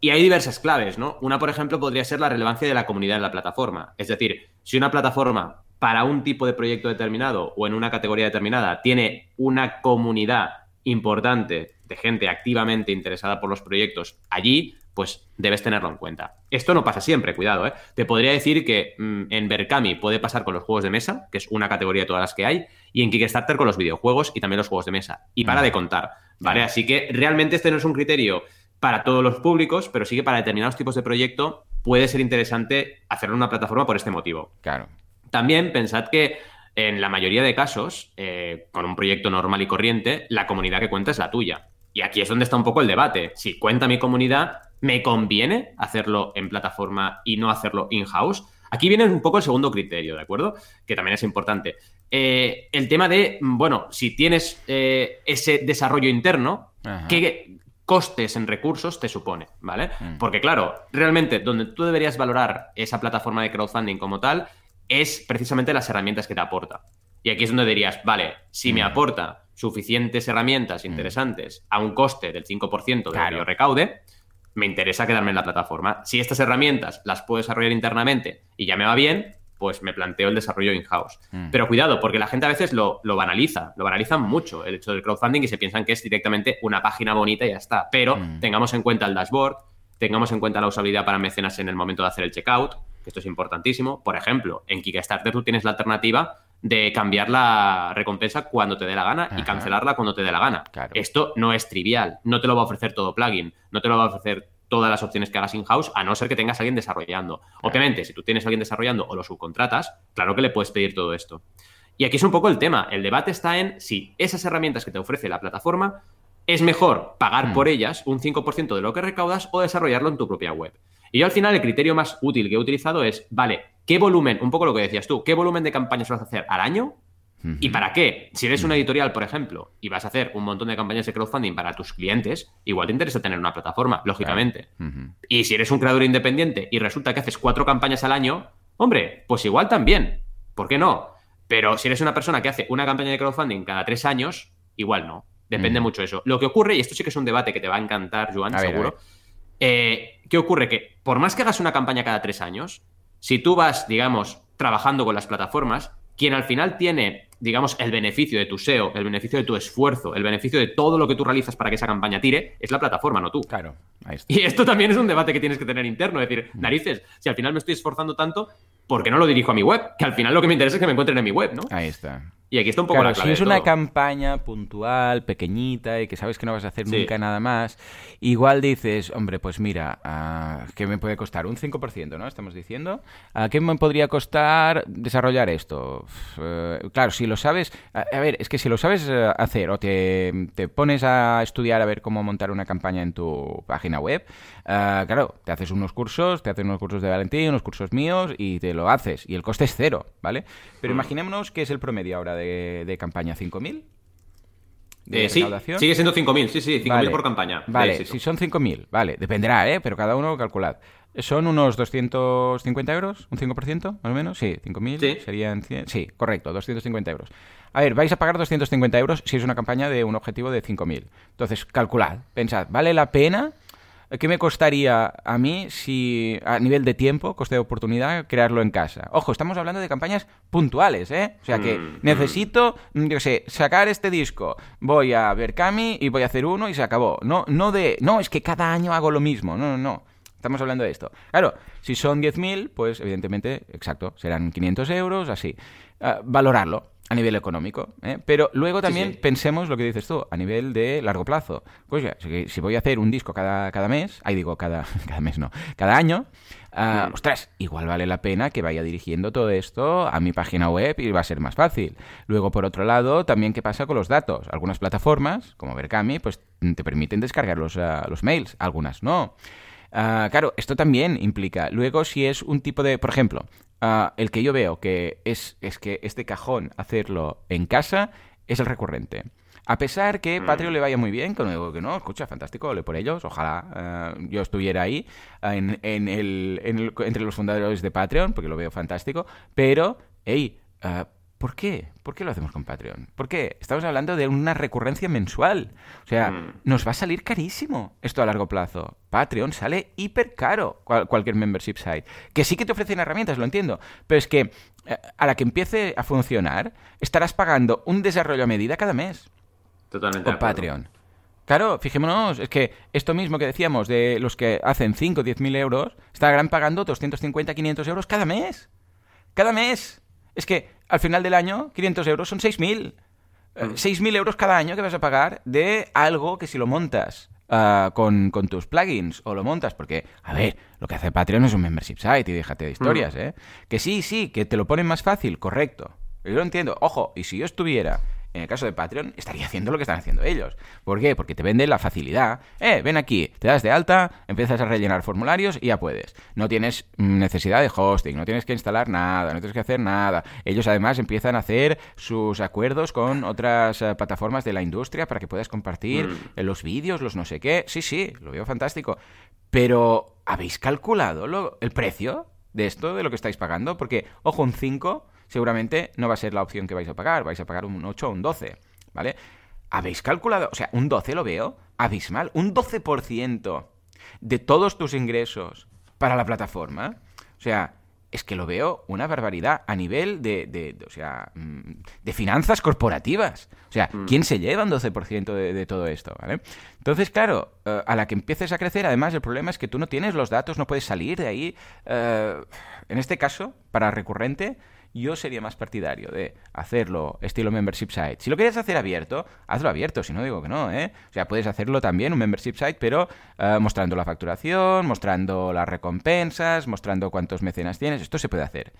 Y hay diversas claves, ¿no? Una, por ejemplo, podría ser la relevancia de la comunidad en la plataforma. Es decir, si una plataforma para un tipo de proyecto determinado o en una categoría determinada tiene una comunidad importante de gente activamente interesada por los proyectos allí, pues debes tenerlo en cuenta. Esto no pasa siempre, cuidado, ¿eh? Te podría decir que mm, en Berkami puede pasar con los juegos de mesa, que es una categoría de todas las que hay, y en Kickstarter con los videojuegos y también los juegos de mesa. Y para de contar, ¿vale? Así que realmente este no es un criterio para todos los públicos, pero sí que para determinados tipos de proyecto puede ser interesante hacerlo en una plataforma por este motivo. Claro. También pensad que en la mayoría de casos, eh, con un proyecto normal y corriente, la comunidad que cuenta es la tuya. Y aquí es donde está un poco el debate. Si cuenta mi comunidad, ¿me conviene hacerlo en plataforma y no hacerlo in-house? Aquí viene un poco el segundo criterio, ¿de acuerdo? Que también es importante. Eh, el tema de, bueno, si tienes eh, ese desarrollo interno, ¿qué costes en recursos te supone? ¿Vale? Mm. Porque claro, realmente donde tú deberías valorar esa plataforma de crowdfunding como tal es precisamente las herramientas que te aporta. Y aquí es donde dirías, vale, si me mm. aporta suficientes herramientas mm. interesantes a un coste del 5% de lo recaude, me interesa quedarme en la plataforma. Si estas herramientas las puedo desarrollar internamente y ya me va bien, pues me planteo el desarrollo in-house. Mm. Pero cuidado, porque la gente a veces lo, lo, banaliza, lo banalizan mucho el hecho del crowdfunding y se piensan que es directamente una página bonita y ya está. Pero tengamos en cuenta el dashboard, tengamos en cuenta la usabilidad para mecenas en el momento de hacer el checkout, que esto es importantísimo. Por ejemplo, en Kickstarter tú tienes la alternativa de cambiar la recompensa cuando te dé la gana y cancelarla cuando te dé la gana. Esto no es trivial, no te lo va a ofrecer todo plugin, no te lo va a ofrecer todas las opciones que hagas in-house, a no ser que tengas a alguien desarrollando. Obviamente, si tú tienes a alguien desarrollando o lo subcontratas, claro que le puedes pedir todo esto. Y aquí es un poco el tema. El debate está en si esas herramientas que te ofrece la plataforma es mejor pagar hmm. por ellas un 5% de lo que recaudas o desarrollarlo en tu propia web. Y yo al final el criterio más útil que he utilizado es, vale, ¿qué volumen, un poco lo que decías tú, qué volumen de campañas vas a hacer al año? ¿Y para qué? Si eres una editorial, por ejemplo, y vas a hacer un montón de campañas de crowdfunding para tus clientes, igual te interesa tener una plataforma, lógicamente. Y si eres un creador independiente y resulta que haces cuatro campañas al año, hombre, pues igual también. ¿Por qué no? Pero si eres una persona que hace una campaña de crowdfunding cada tres años, igual no. Depende mucho de eso. Lo que ocurre, y esto sí que es un debate que te va a encantar, Joan, seguro. Eh, ¿Qué ocurre? Que por más que hagas una campaña cada tres años, si tú vas, digamos, trabajando con las plataformas, quien al final tiene, digamos, el beneficio de tu SEO, el beneficio de tu esfuerzo, el beneficio de todo lo que tú realizas para que esa campaña tire, es la plataforma, no tú. Claro. Ahí está. Y esto también es un debate que tienes que tener interno. Es decir, narices, si al final me estoy esforzando tanto, ¿por qué no lo dirijo a mi web? Que al final lo que me interesa es que me encuentren en mi web, ¿no? Ahí está. Y aquí está un poco la clave. Si es una campaña puntual, pequeñita y que sabes que no vas a hacer nunca nada más, igual dices, hombre, pues mira, uh, ¿qué me puede costar? Un 5%, ¿no? Estamos diciendo. ¿A qué me podría costar desarrollar esto? Uh, claro, si lo sabes. A, a, ver, es que si lo sabes uh, hacer o te, te, pones a estudiar a ver cómo montar una campaña en tu página web, claro, te haces unos cursos, te haces unos cursos de Valentín, unos cursos míos y te lo haces. Y el coste es cero, ¿vale? Pero mm. imaginémonos que es el promedio ahora de, campaña? ¿5.000? Eh, sí, sigue siendo 5.000, sí, sí, 5.000 por campaña. Vale, si son 5.000, vale, dependerá, ¿eh? Pero cada uno calculad. ¿Son unos 250 euros? ¿Un 5% más o menos? Sí, 5.000 serían 100. Sí, correcto, 250 euros. A ver, vais a pagar 250 euros si es una campaña de un objetivo de 5.000. Entonces, calculad, pensad, ¿vale la pena ¿Qué me costaría a mí si, a nivel de tiempo, coste de oportunidad, crearlo en casa? Ojo, estamos hablando de campañas puntuales, ¿eh? O sea que mm, mm. necesito, yo sé, sacar este disco, voy a ver Cami y voy a hacer uno y se acabó. No, no de, no, es que cada año hago lo mismo, no, no, no. Estamos hablando de esto. Claro, si son 10.000, pues evidentemente, exacto, serán 500 euros, así. Ah, valorarlo a nivel económico. ¿eh? Pero luego también pensemos lo que dices tú, a nivel de largo plazo. Pues ya, si, voy a hacer un disco cada, cada mes, ahí digo cada, cada mes no, cada año, uh, ostras, igual vale la pena que vaya dirigiendo todo esto a mi página web y va a ser más fácil. Luego, por otro lado, también qué pasa con los datos. Algunas plataformas, como Berkami, pues te permiten descargar los, ah, los mails, algunas no. Ah, claro, esto también implica. Luego, si es un tipo de. Por ejemplo, Ah, el que yo veo que es, es que este cajón hacerlo en casa es el recurrente. A pesar que mm. Patreon le vaya muy bien, que no digo que no, escucha, fantástico, le por ellos, ojalá ah, yo estuviera ahí en, en el, entre los fundadores de Patreon, porque lo veo fantástico, pero, hey, uh, ¿Por qué? ¿Por qué lo hacemos con Patreon? ¿Por qué? Estamos hablando de una recurrencia mensual. O sea, mm. nos va a salir carísimo esto a largo plazo. Patreon sale hiper caro cualquier membership site. Que sí que te ofrecen herramientas, lo entiendo. Pero es que eh, a la que empiece a funcionar, estarás pagando un desarrollo a medida cada mes. Totalmente. Con Patreon. Claro, fijémonos, es que esto mismo que decíamos de los que hacen 5 o 10 mil euros, estarán pagando 250, 500 euros cada mes. Cada mes. Es que al final del año, 500 euros son 6.000. 6.000 mm. euros cada año que vas a pagar de algo que si lo montas ah, con, tus plugins o lo montas, porque, a ver, lo que hace Patreon es un membership site y déjate de historias. ¿eh? Que sí, sí, que te lo ponen más fácil, correcto. Yo lo entiendo. Ojo, y si yo estuviera en el caso de Patreon, estaría haciendo lo que están haciendo ellos. ¿Por qué? Porque te vende la facilidad. Eh, ven aquí, te das de alta, empiezas a rellenar formularios y ya puedes. No tienes necesidad de hosting, no tienes que instalar nada, no tienes que hacer nada. Ellos además empiezan a hacer sus acuerdos con otras eh, plataformas de la industria para que puedas compartir mm. los vídeos, los no sé qué. Sí, sí, lo veo fantástico. Pero, ¿habéis calculado el precio de esto, de lo que estáis pagando? Porque, ojo, un 5 seguramente no va a ser la opción que vais a pagar, vais a pagar un 8 o un 12, ¿vale? ¿Habéis calculado? O sea, un 12 lo veo abismal, un 12% de todos tus ingresos para la plataforma. O sea, es que lo veo una barbaridad a nivel de, de, o sea, mm, de finanzas corporativas. O sea, mm. ¿quién se lleva un 12% de, de, todo esto? ¿vale? Entonces, claro, eh, a la que empieces a crecer, además el problema es que tú no tienes los datos, no puedes salir de ahí. Eh, en este caso, para recurrente, yo sería más partidario de hacerlo estilo membership site. Si lo quieres hacer abierto, hazlo abierto, si no digo que no, ¿eh? O sea, puedes hacerlo también un membership site, pero eh, mostrando la facturación, mostrando las recompensas, mostrando cuántos mecenas tienes, esto se puede hacer.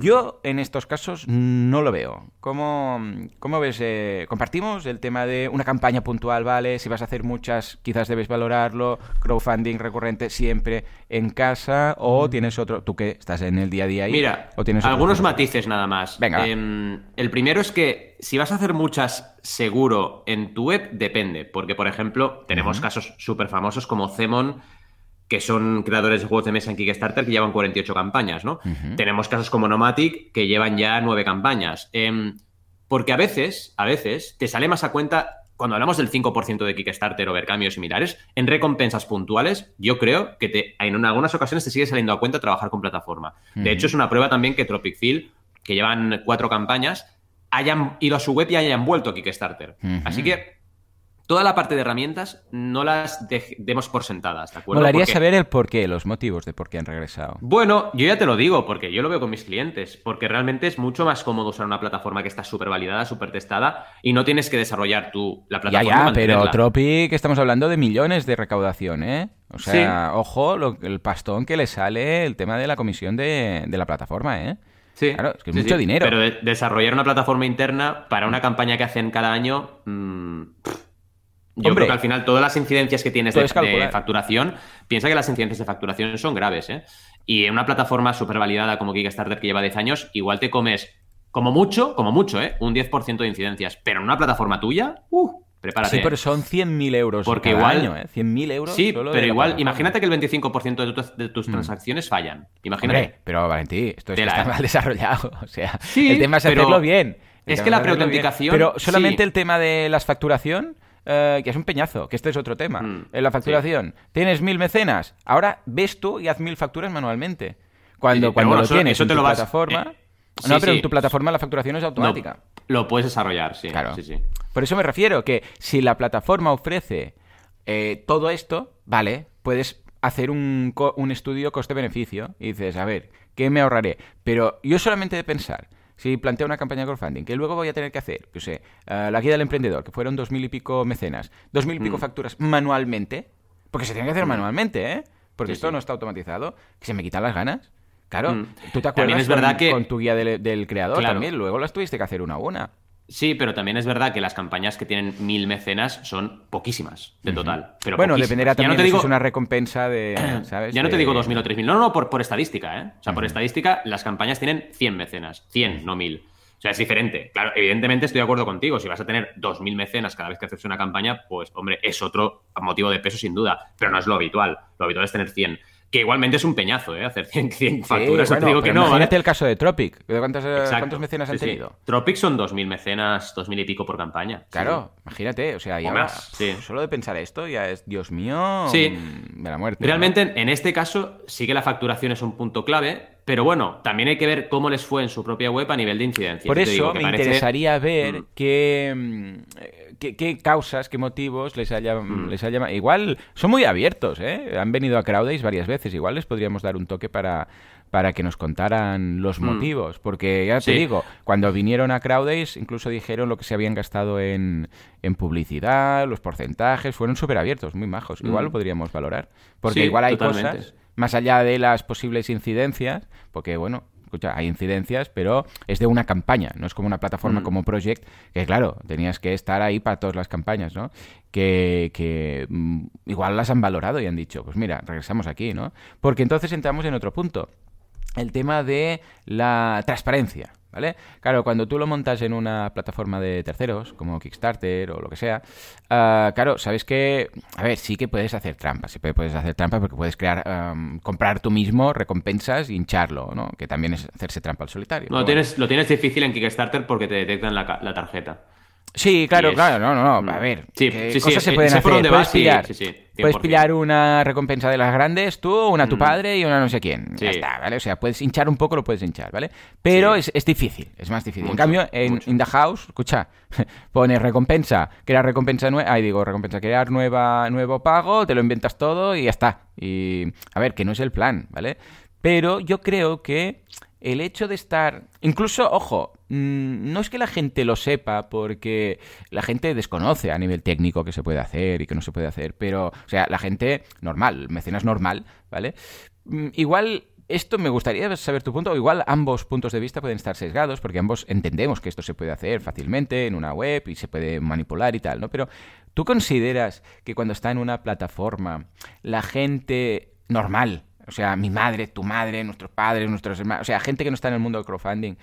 Yo en estos casos no lo veo. ¿Cómo, cómo ves? Eh, ¿Compartimos el tema de una campaña puntual, vale? Si vas a hacer muchas, quizás debes valorarlo. Crowdfunding recurrente siempre en casa. ¿O tienes otro? ¿Tú que estás en el día a día ahí? Mira, ¿o tienes algunos matices nada más. Venga. Em, el primero es que si vas a hacer muchas seguro en tu web, depende. Porque, por ejemplo, tenemos casos súper famosos como Zemon que son creadores de juegos de mesa en Kickstarter que llevan 48 campañas, ¿no? Tenemos casos como Nomatic que llevan ya 9 campañas. Em, porque a veces, a veces, te sale más a cuenta, cuando hablamos del 5% de Kickstarter o Vercamio similares, en recompensas puntuales, yo creo que te, en algunas ocasiones te sigue saliendo a cuenta trabajar con plataforma. De hecho, es una prueba también que Tropic Field, que llevan cuatro campañas, hayan ido a su web y hayan vuelto a Kickstarter. Así que Toda la parte de herramientas no las demos por sentadas, ¿de acuerdo? Molaría saber el porqué, los motivos de por qué han regresado. Bueno, yo ya te lo digo, porque yo lo veo con mis clientes, porque realmente es mucho más cómodo usar una plataforma que está súper validada, súper testada, y no tienes que desarrollar tú la plataforma. Ya, ya, pero Tropic estamos hablando de millones de recaudación, ¿eh? O sea, ojo, el pastón que le sale el tema de la comisión de, la plataforma, ¿eh? Sí. Claro, es que es mucho dinero. Pero desarrollar una plataforma interna para una campaña que hacen cada año... Mmm, yo creo que al final todas las incidencias que tienes de, facturación, piensa que las incidencias de facturación son graves, ¿eh? Y en una plataforma súper validada como Kickstarter que lleva 10 años, igual te comes, como mucho, como mucho, ¿eh? Un 10% de incidencias. Pero en una plataforma tuya, ¡uh! Prepárate. Sí, pero son 100.000 euros Porque igual, año, ¿eh? 100.000 euros. Sí, pero igual, imagínate que el 25% de, tus mm. transacciones fallan. Imagínate. pero Valentí, esto está mal desarrollado. O sea, el tema es hacerlo bien. es que la preautenticación. Pero solamente el tema de las facturación eh, que es un peñazo, que este es otro tema. Mm, en la facturación, tienes mil mecenas, ahora ves tú y haz mil facturas manualmente. Cuando, cuando lo tienes en tu plataforma... Eh, no, pero en tu plataforma la facturación es automática. lo puedes desarrollar, sí. Claro. Por eso me refiero que si la plataforma ofrece eh, todo esto, vale, puedes hacer un, un estudio coste-beneficio y dices, a ver, ¿qué me ahorraré? Pero yo solamente de pensar, si planteo una campaña de crowdfunding, que luego voy a tener que hacer, yo sé, eh, la guía del emprendedor, que fueron dos mil y pico mecenas, dos mil y pico Mm. facturas manualmente, porque se tiene que hacer manualmente, ¿eh? Porque Sí, esto sí. no está automatizado, que se me quitan las ganas. Claro, Mm. tú te acuerdas es verdad con, que- con tu guía del, del creador Claro. también, luego las tuviste que hacer una a una. Sí, pero también es verdad que las campañas que tienen mil mecenas son poquísimas de total. Pero bueno, dependerá Ya también no te digo, es una recompensa de, ¿sabes? Ya no te digo 2.000 o 3.000. No, no, por, por estadística, ¿eh? O sea, por estadística, las campañas tienen 100 mecenas. 100, no 1.000. O sea, es diferente. Claro, evidentemente estoy de acuerdo contigo. Si vas a tener 2.000 mecenas cada vez que haces una campaña, pues, hombre, es otro motivo de peso sin duda. Pero no es lo habitual. Lo habitual es tener 100. Que igualmente es un peñazo, ¿eh? Hacer 100, 100 Sí, facturas. bueno, te digo que no, ¿vale? Imagínate el caso de Tropic. ¿De ¿Cuántos, eh. ¿Cuántos mecenas han Sí, sí. tenido? Tropic son 2.000 mecenas, 2.000 y pico por campaña. Sí. Claro, imagínate, o sea, ya O más, sí. solo de pensar esto ya es, Dios mío, Sí. mm, de la muerte. ¿no? Realmente, en este caso, sí que la facturación es un punto clave, pero bueno, también hay que ver cómo les fue en su propia web a nivel de incidencia. Por eso digo me parece- interesaría ver Mm. qué, mm, qué, qué causas, qué motivos les haya, Mm. les haya... Igual son muy abiertos, ¿eh? Han venido a Crowdays varias veces, igual les podríamos dar un toque para para que nos contaran los Mm. motivos, porque ya te digo, cuando vinieron a Crowdays incluso dijeron lo que se habían gastado en, en publicidad, los porcentajes, fueron súper abiertos, muy majos, igual Mm. lo podríamos valorar, porque Sí, igual hay totalmente. cosas más allá de las posibles incidencias, porque bueno, escucha, hay incidencias, pero es de una campaña, no es como una plataforma Mm. como Project, que claro, tenías que estar ahí para todas las campañas, ¿no? Que, que mm, igual las han valorado y han dicho, pues mira, regresamos aquí, ¿no? Porque entonces entramos en otro punto, el tema de la transparencia. ¿Vale? Claro, cuando tú lo montas en una plataforma de terceros, como Kickstarter o lo que sea, ah, claro, sabes que, a ver, sí que puedes hacer trampas, sí puedes hacer trampas porque puedes crear, am, comprar tú mismo recompensas y hincharlo, ¿no? Que también es hacerse trampa al solitario. No, tienes, lo tienes difícil en Kickstarter porque te detectan la, la tarjeta. Sí, claro, es- claro, no, no, no, Mm. a ver, Sí, ¿qué sí, sí, cosas se sé- pueden sé por hacer? puedes vas, sí, pillar, sí, sí, puedes 100%. pillar una recompensa de las grandes tú, una a tu Mm. padre y una no sé quién, ya Sí. está, ¿vale? O sea, puedes hinchar un poco, lo puedes hinchar, ¿vale? Pero Sí. es, es difícil, es más difícil. en cambio, en mucho. In the House, escucha, pones recompensa, crear recompensa nueva, ay, digo, recompensa, crear nueva, nuevo pago, te lo inventas todo y ya está. Y, a ver, que no es el plan, ¿vale? Pero yo creo que el hecho de estar. Incluso, ojo, mm, no es que la gente lo sepa, porque la gente desconoce a nivel técnico qué se puede hacer y qué no se puede hacer, pero, o sea, la gente normal, mecenas normal, ¿vale? Mm, Igual. Esto me gustaría saber tu punto, o igual ambos puntos de vista pueden estar sesgados, porque ambos entendemos que esto se puede hacer fácilmente en una web y se puede manipular y tal, ¿no? Pero ¿tú consideras que cuando está en una plataforma la gente normal, o sea, mi madre, tu madre, nuestros padres, nuestros hermanos, o sea, gente que no está en el mundo del crowdfunding,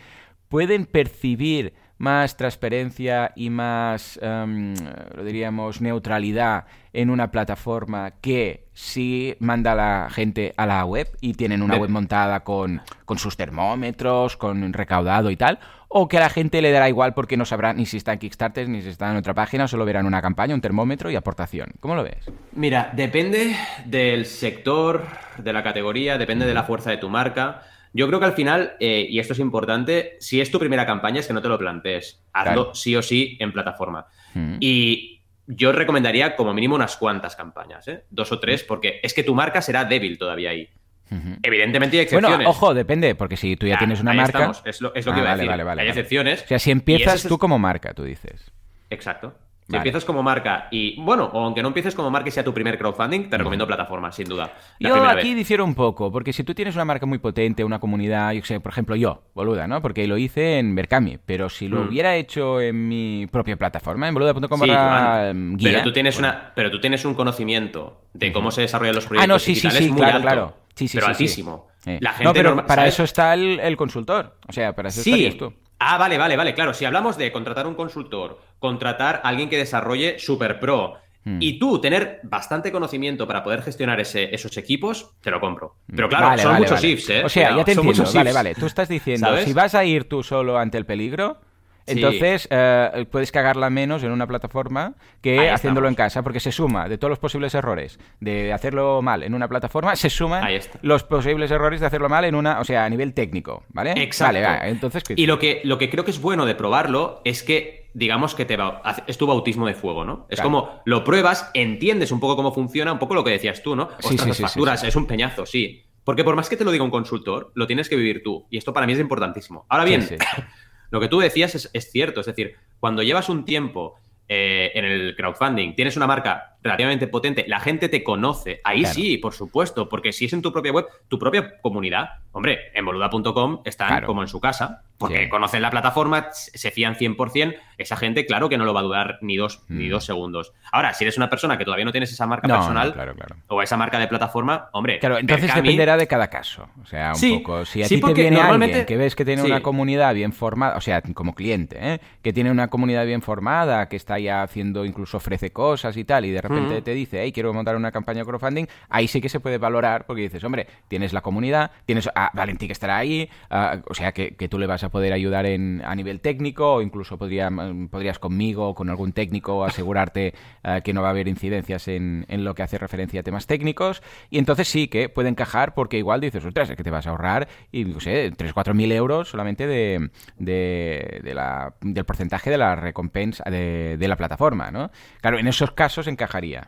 pueden percibir más transparencia y más, em, lo diríamos, neutralidad en una plataforma que si manda a la gente a la web y tienen una web montada con, con sus termómetros, con recaudado y tal, o que a la gente le dará igual porque no sabrá ni si está en Kickstarter ni si está en otra página, solo verán una campaña, un termómetro y aportación. ¿Cómo lo ves? Mira, depende del sector, de la categoría, depende de la fuerza de tu marca. Yo creo que al final, eh, y esto es importante, si es tu primera campaña, es que no te lo plantees. Hazlo Claro. sí o sí en plataforma. Mm. Y yo recomendaría como mínimo unas cuantas campañas, ¿eh? Dos o tres, porque es que tu marca será débil todavía ahí. Evidentemente hay excepciones. Bueno, ojo, depende, porque si tú ya Ah, tienes una ahí marca... estamos, Es lo, es lo que Ah, iba a vale, decir. vale, vale, hay excepciones. O sea, si empiezas es- tú como marca, tú dices. Exacto. Si Vale. empiezas como marca y, bueno, o aunque no empieces como marca y sea tu primer crowdfunding, te recomiendo plataforma, sin duda. La Yo aquí vez. difiero un poco, porque si tú tienes una marca muy potente, una comunidad, yo sé, por ejemplo yo, boluda, ¿no? Porque lo hice en Berkami, pero si lo Mm. hubiera hecho en mi propia plataforma, en boluda.com Sí, barra guía... pero tú tienes bueno, una, pero tú tienes un conocimiento de cómo se desarrollan los proyectos Ah, no, sí, sí, digitales sí, muy claro, alto, claro. Sí, sí, pero sí, altísimo. Eh. La gente no, pero para ¿sabes? eso está el, el consultor. O sea, para eso estarías Sí. tú. Ah, vale, vale, vale. Claro, si hablamos de contratar un consultor, contratar a alguien que desarrolle super pro Hmm. y tú tener bastante conocimiento para poder gestionar ese- esos equipos, te lo compro. Pero claro, Vale, son vale, muchos vale. ifs, ¿eh? O sea, ya te entiendo. Vale, vale. Tú estás diciendo, ¿Sabes? si vas a ir tú solo ante el peligro, Sí. entonces eh, puedes cagarla menos en una plataforma que Ahí haciéndolo estamos. en casa, porque se suma de todos los posibles errores de hacerlo mal en una plataforma, se suman los posibles errores de hacerlo mal en una, o sea, a nivel técnico, ¿vale? Exacto. Vale, entonces... ¿qué? Y lo que, lo que creo que es bueno de probarlo es que digamos que te es tu bautismo de fuego, ¿no? Es como lo pruebas, entiendes un poco cómo funciona, un poco lo que decías tú, ¿no? Sí, sí, facturas, es un peñazo, sí. Porque por más que te lo diga un consultor, lo tienes que vivir tú. Y esto para mí es importantísimo. Ahora bien, lo que tú decías es, es, cierto. Es decir, cuando llevas un tiempo eh, en el crowdfunding, tienes una marca relativamente potente, la gente te conoce, ahí sí, por supuesto, porque si es en tu propia web, tu propia comunidad, hombre, en boluda.com están como en su casa, porque conocen la plataforma, se fían 100%, esa gente, claro que no lo va a dudar ni dos, ni mm. dos segundos. Ahora, si eres una persona que todavía no tienes esa marca personal o esa marca de plataforma, hombre. Claro, entonces dependerá de cada caso. O sea, un poco. Si a ti te viene alguien que ves que tiene una comunidad bien formada, o sea, como cliente, ¿eh? que tiene una comunidad bien formada, que está ya haciendo, incluso ofrece cosas y tal, y de repente te dice, hey, quiero montar una campaña de crowdfunding, ahí sí que se puede valorar, porque dices, hombre, tienes la comunidad, tienes a Valentín que estará ahí, o sea, que, que, tú le vas a poder ayudar en, a nivel técnico, o incluso podría, podrías conmigo o con algún técnico asegurarte eh, que no va a haber incidencias en, en, lo que hace referencia a temas técnicos, y entonces sí que puede encajar, porque igual dices, ostras, es que te vas a ahorrar, y no sé, 3 4 mil euros solamente de, de, la, del porcentaje de la recompensa de, de la plataforma, ¿no? Claro, en esos casos encajaría,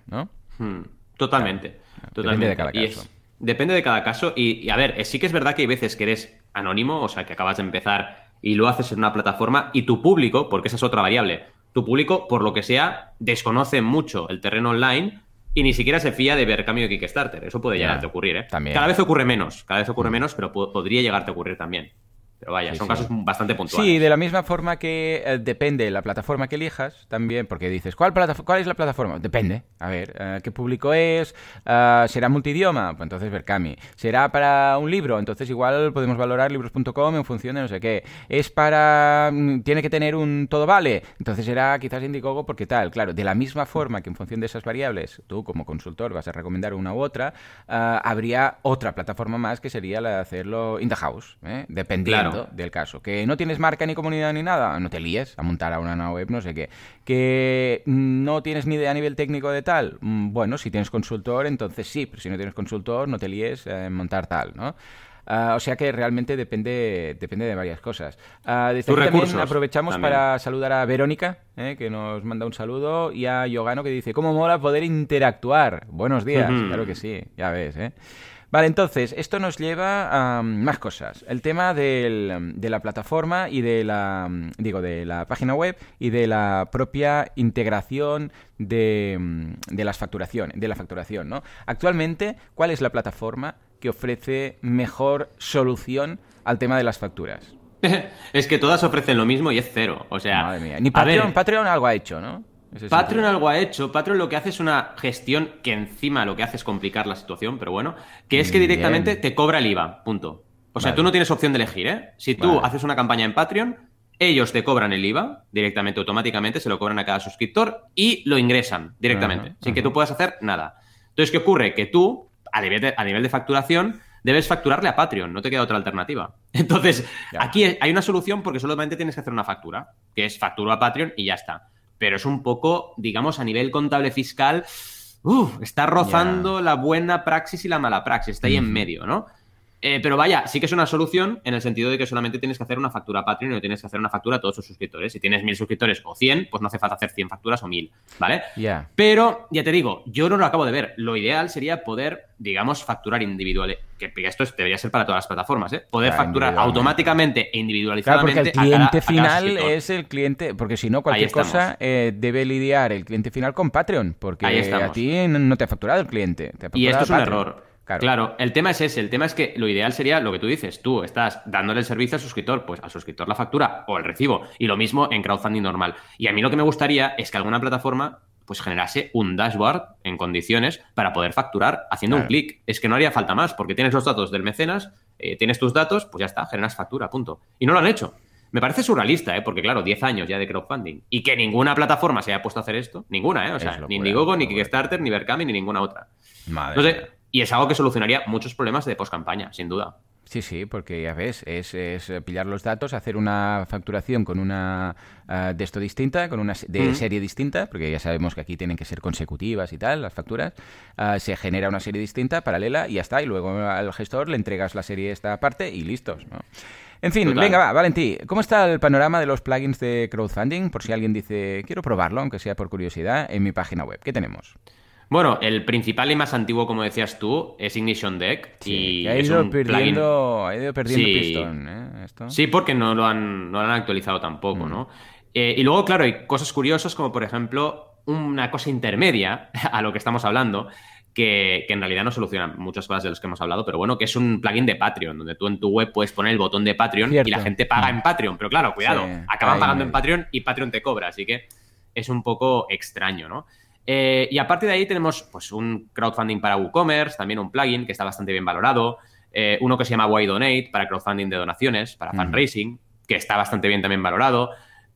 ¿no? Hmm, totalmente. Depende de cada caso. depende de cada caso. Y, a ver, sí que es verdad que hay veces que eres anónimo, o sea, que acabas de empezar y lo haces en una plataforma y tu público, porque esa es otra variable, tu público, por lo que sea, desconoce mucho el terreno online y ni siquiera se fía de ver cambio de Kickstarter. Eso puede llegar a ocurrir, ¿eh? Cada vez ocurre menos, cada vez ocurre hmm. menos, pero podría llegarte a ocurrir también. Pero vaya, son casos bastante puntuales. Sí, de la misma forma que eh, depende de la plataforma que elijas, también, porque dices, ¿cuál, ¿cuál es la plataforma? Depende. A ver, eh, ¿qué público es? Eh, ¿Será multidioma? Pues entonces Berkami. ¿Será para un libro? Entonces igual podemos valorar libros.com en función de no sé qué. ¿Es para... Mm, tiene que tener un todo vale? Entonces será quizás Indiegogo porque tal. Claro, de la misma forma que en función de esas variables, tú como consultor vas a recomendar una u otra, habría otra plataforma más que sería la de hacerlo in the house, dependiendo del caso. Que no tienes marca ni comunidad ni nada, no te líes a montar a una web, no sé qué. Que no tienes ni idea a nivel técnico de tal, mm, bueno, si tienes consultor, entonces sí, pero si no tienes consultor, no te líes en montar tal, ¿no? Ah, o sea que realmente depende, depende de varias cosas. Uh, también aprovechamos para saludar a Verónica, eh, que nos manda un saludo, y a Yogano, que dice, ¿cómo mola poder interactuar? Buenos días, claro que sí, ya ves, ¿eh? Vale, entonces, esto nos lleva a mm, más cosas. El tema del, de la plataforma y de la, mm, digo, de la página web y de la propia integración de, mm, de las facturaciones, de la facturación, ¿no? Actualmente, ¿cuál es la plataforma que ofrece mejor solución al tema de las facturas? es que todas ofrecen lo mismo y es cero. O sea, Madre mía. Ni Patreon, Patreon algo ha hecho, ¿no? Patreon algo ha hecho. Patreon lo que hace es una gestión que encima lo que hace es complicar la situación, pero bueno, que es que directamente te cobra el IVA, punto. O sea, tú no tienes opción de elegir, ¿eh? Si tú haces una campaña en Patreon, ellos te cobran el IVA directamente, automáticamente, se lo cobran a cada suscriptor y lo ingresan directamente, sin que tú puedas hacer nada. Entonces, ¿qué ocurre? Que tú, a nivel de, a nivel de facturación, debes facturarle a Patreon, no te queda otra alternativa. Entonces, aquí hay una solución porque solamente tienes que hacer una factura, que es factura a Patreon y ya está pero es un poco, digamos, a nivel contable fiscal, está rozando la buena praxis y la mala praxis, está ahí en medio, ¿no? Eh, pero vaya, sí que es una solución en el sentido de que solamente tienes que hacer una factura a Patreon y no tienes que hacer una factura a todos sus suscriptores. Si tienes mil suscriptores o cien, pues no hace falta hacer cien facturas o mil, ¿vale? Pero, ya te digo, yo no lo acabo de ver. Lo ideal sería poder, digamos, facturar individual. Que esto debería ser para todas las plataformas, ¿eh? Poder facturar automáticamente e individualizadamente. porque el cliente final es el cliente, porque si no, cualquier cosa eh, debe lidiar el cliente final con Patreon, porque a ti no te ha facturado el cliente. y esto es un error. Claro. el tema es ese. El tema es que lo ideal sería lo que tú dices. Tú estás dándole el servicio al suscriptor, pues al suscriptor la factura o el recibo. Y lo mismo en crowdfunding normal. Y a mí lo que me gustaría es que alguna plataforma pues generase un dashboard en condiciones para poder facturar haciendo un clic. Es que no haría falta más, porque tienes los datos del mecenas, eh, tienes tus datos, pues ya está, generas factura, punto. Y no lo han hecho. Me parece surrealista, ¿eh? porque claro, 10 años ya de crowdfunding. Y que ninguna plataforma se haya puesto a hacer esto. Ninguna, ¿eh? O sea, ni Indiegogo, ni Kickstarter, ni Berkami, ni ninguna otra. Madre y es algo que solucionaría muchos problemas de post-campaña, sin duda. Sí, sí, porque ya ves, es, es, pillar los datos, hacer una facturación con una uh, de esto distinta, con una de serie distinta, porque ya sabemos que aquí tienen que ser consecutivas y tal, las facturas. Uh, se genera una serie distinta, paralela, y ya está. Y luego al gestor le entregas la serie esta parte y listos, ¿no? En fin, Total. venga, va, Valentí, ¿cómo está el panorama de los plugins de crowdfunding? Por si alguien dice, quiero probarlo, aunque sea por curiosidad, en mi página web. ¿Qué tenemos? Bueno, el principal y más antiguo, como decías tú, es Ignition Deck. y ha es ido un plugin- perdiendo, ha ido perdiendo Sí. pistón, ¿eh? Esto. Sí, porque no lo han, no lo han actualizado tampoco, Mm. ¿no? Eh, y luego, claro, hay cosas curiosas como, por ejemplo, una cosa intermedia a lo que estamos hablando, que, que en realidad no soluciona muchas cosas de las que hemos hablado, pero bueno, que es un plugin de Patreon, donde tú en tu web puedes poner el botón de Patreon Cierto. y la gente paga Mm. en Patreon. Pero claro, cuidado, Sí, acaban pagando en Patreon y Patreon te cobra, así que es un poco extraño, ¿no? Eh, y aparte de ahí tenemos pues, un crowdfunding para WooCommerce, también un plugin que está bastante bien valorado, eh, uno que se llama Donate para crowdfunding de donaciones, para Mm. fundraising, que está bastante bien también valorado.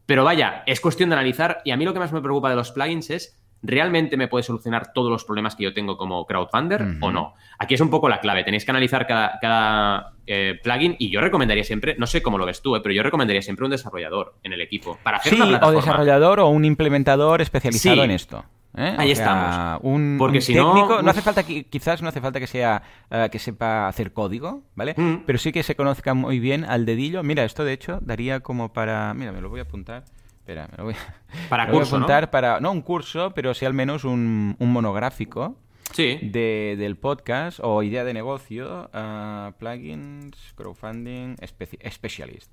Pero vaya, es cuestión de analizar y a mí lo que más me preocupa de los plugins es, ¿realmente me puede solucionar todos los problemas que yo tengo como crowdfunder o no? Aquí es un poco la clave, tenéis que analizar cada, cada, eh, plugin y yo recomendaría siempre, no sé cómo lo ves tú, eh, pero yo recomendaría siempre un desarrollador en el equipo para hacer Sí, o desarrollador o un implementador especializado Sí. en esto. ¿Eh? Ahí O sea, estamos. Un, Porque un si no, técnico, no, uf. hace falta que, quizás no hace falta que sea eh, que sepa hacer código, ¿vale? Mm. Pero sí que se conozca muy bien al dedillo. Mira, esto de hecho daría como para, mira, me lo voy a apuntar. Espera, me lo voy a, Para me lo voy a curso, ¿no? apuntar para no un curso, pero sí al menos un, un monográfico Sí. de, del podcast o idea de negocio, ah, plugins, crowdfunding, speci- specialist.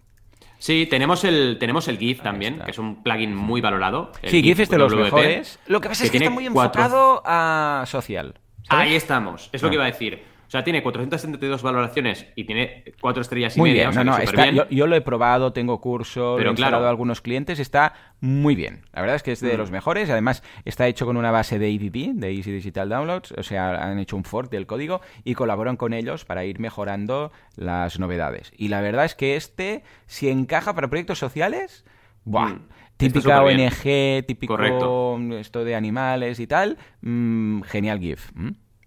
Sí, tenemos el, tenemos el GIF también, que es un plugin muy valorado. el Sí, GIF es de los WP, mejores. Lo que pasa es que está muy cuatro- enfocado a social. ¿sabes? Ahí estamos, es lo que iba a decir. O sea, tiene 472 valoraciones y tiene 4 estrellas y Muy media. bien, o sea, no, que no, súper está- bien. yo, yo lo he probado, tengo curso, lo Pero he instalado claro. a algunos clientes, está muy bien. La verdad es que es de Mm. los mejores, además está hecho con una base de EDD, de Easy Digital Downloads, o sea, han hecho un fork del código y colaboran con ellos para ir mejorando las novedades. Y la verdad es que este, si encaja para proyectos sociales, ¡buah! Mm, Típica. ONG, típico Correcto. esto de animales y tal, mm, genial GIF.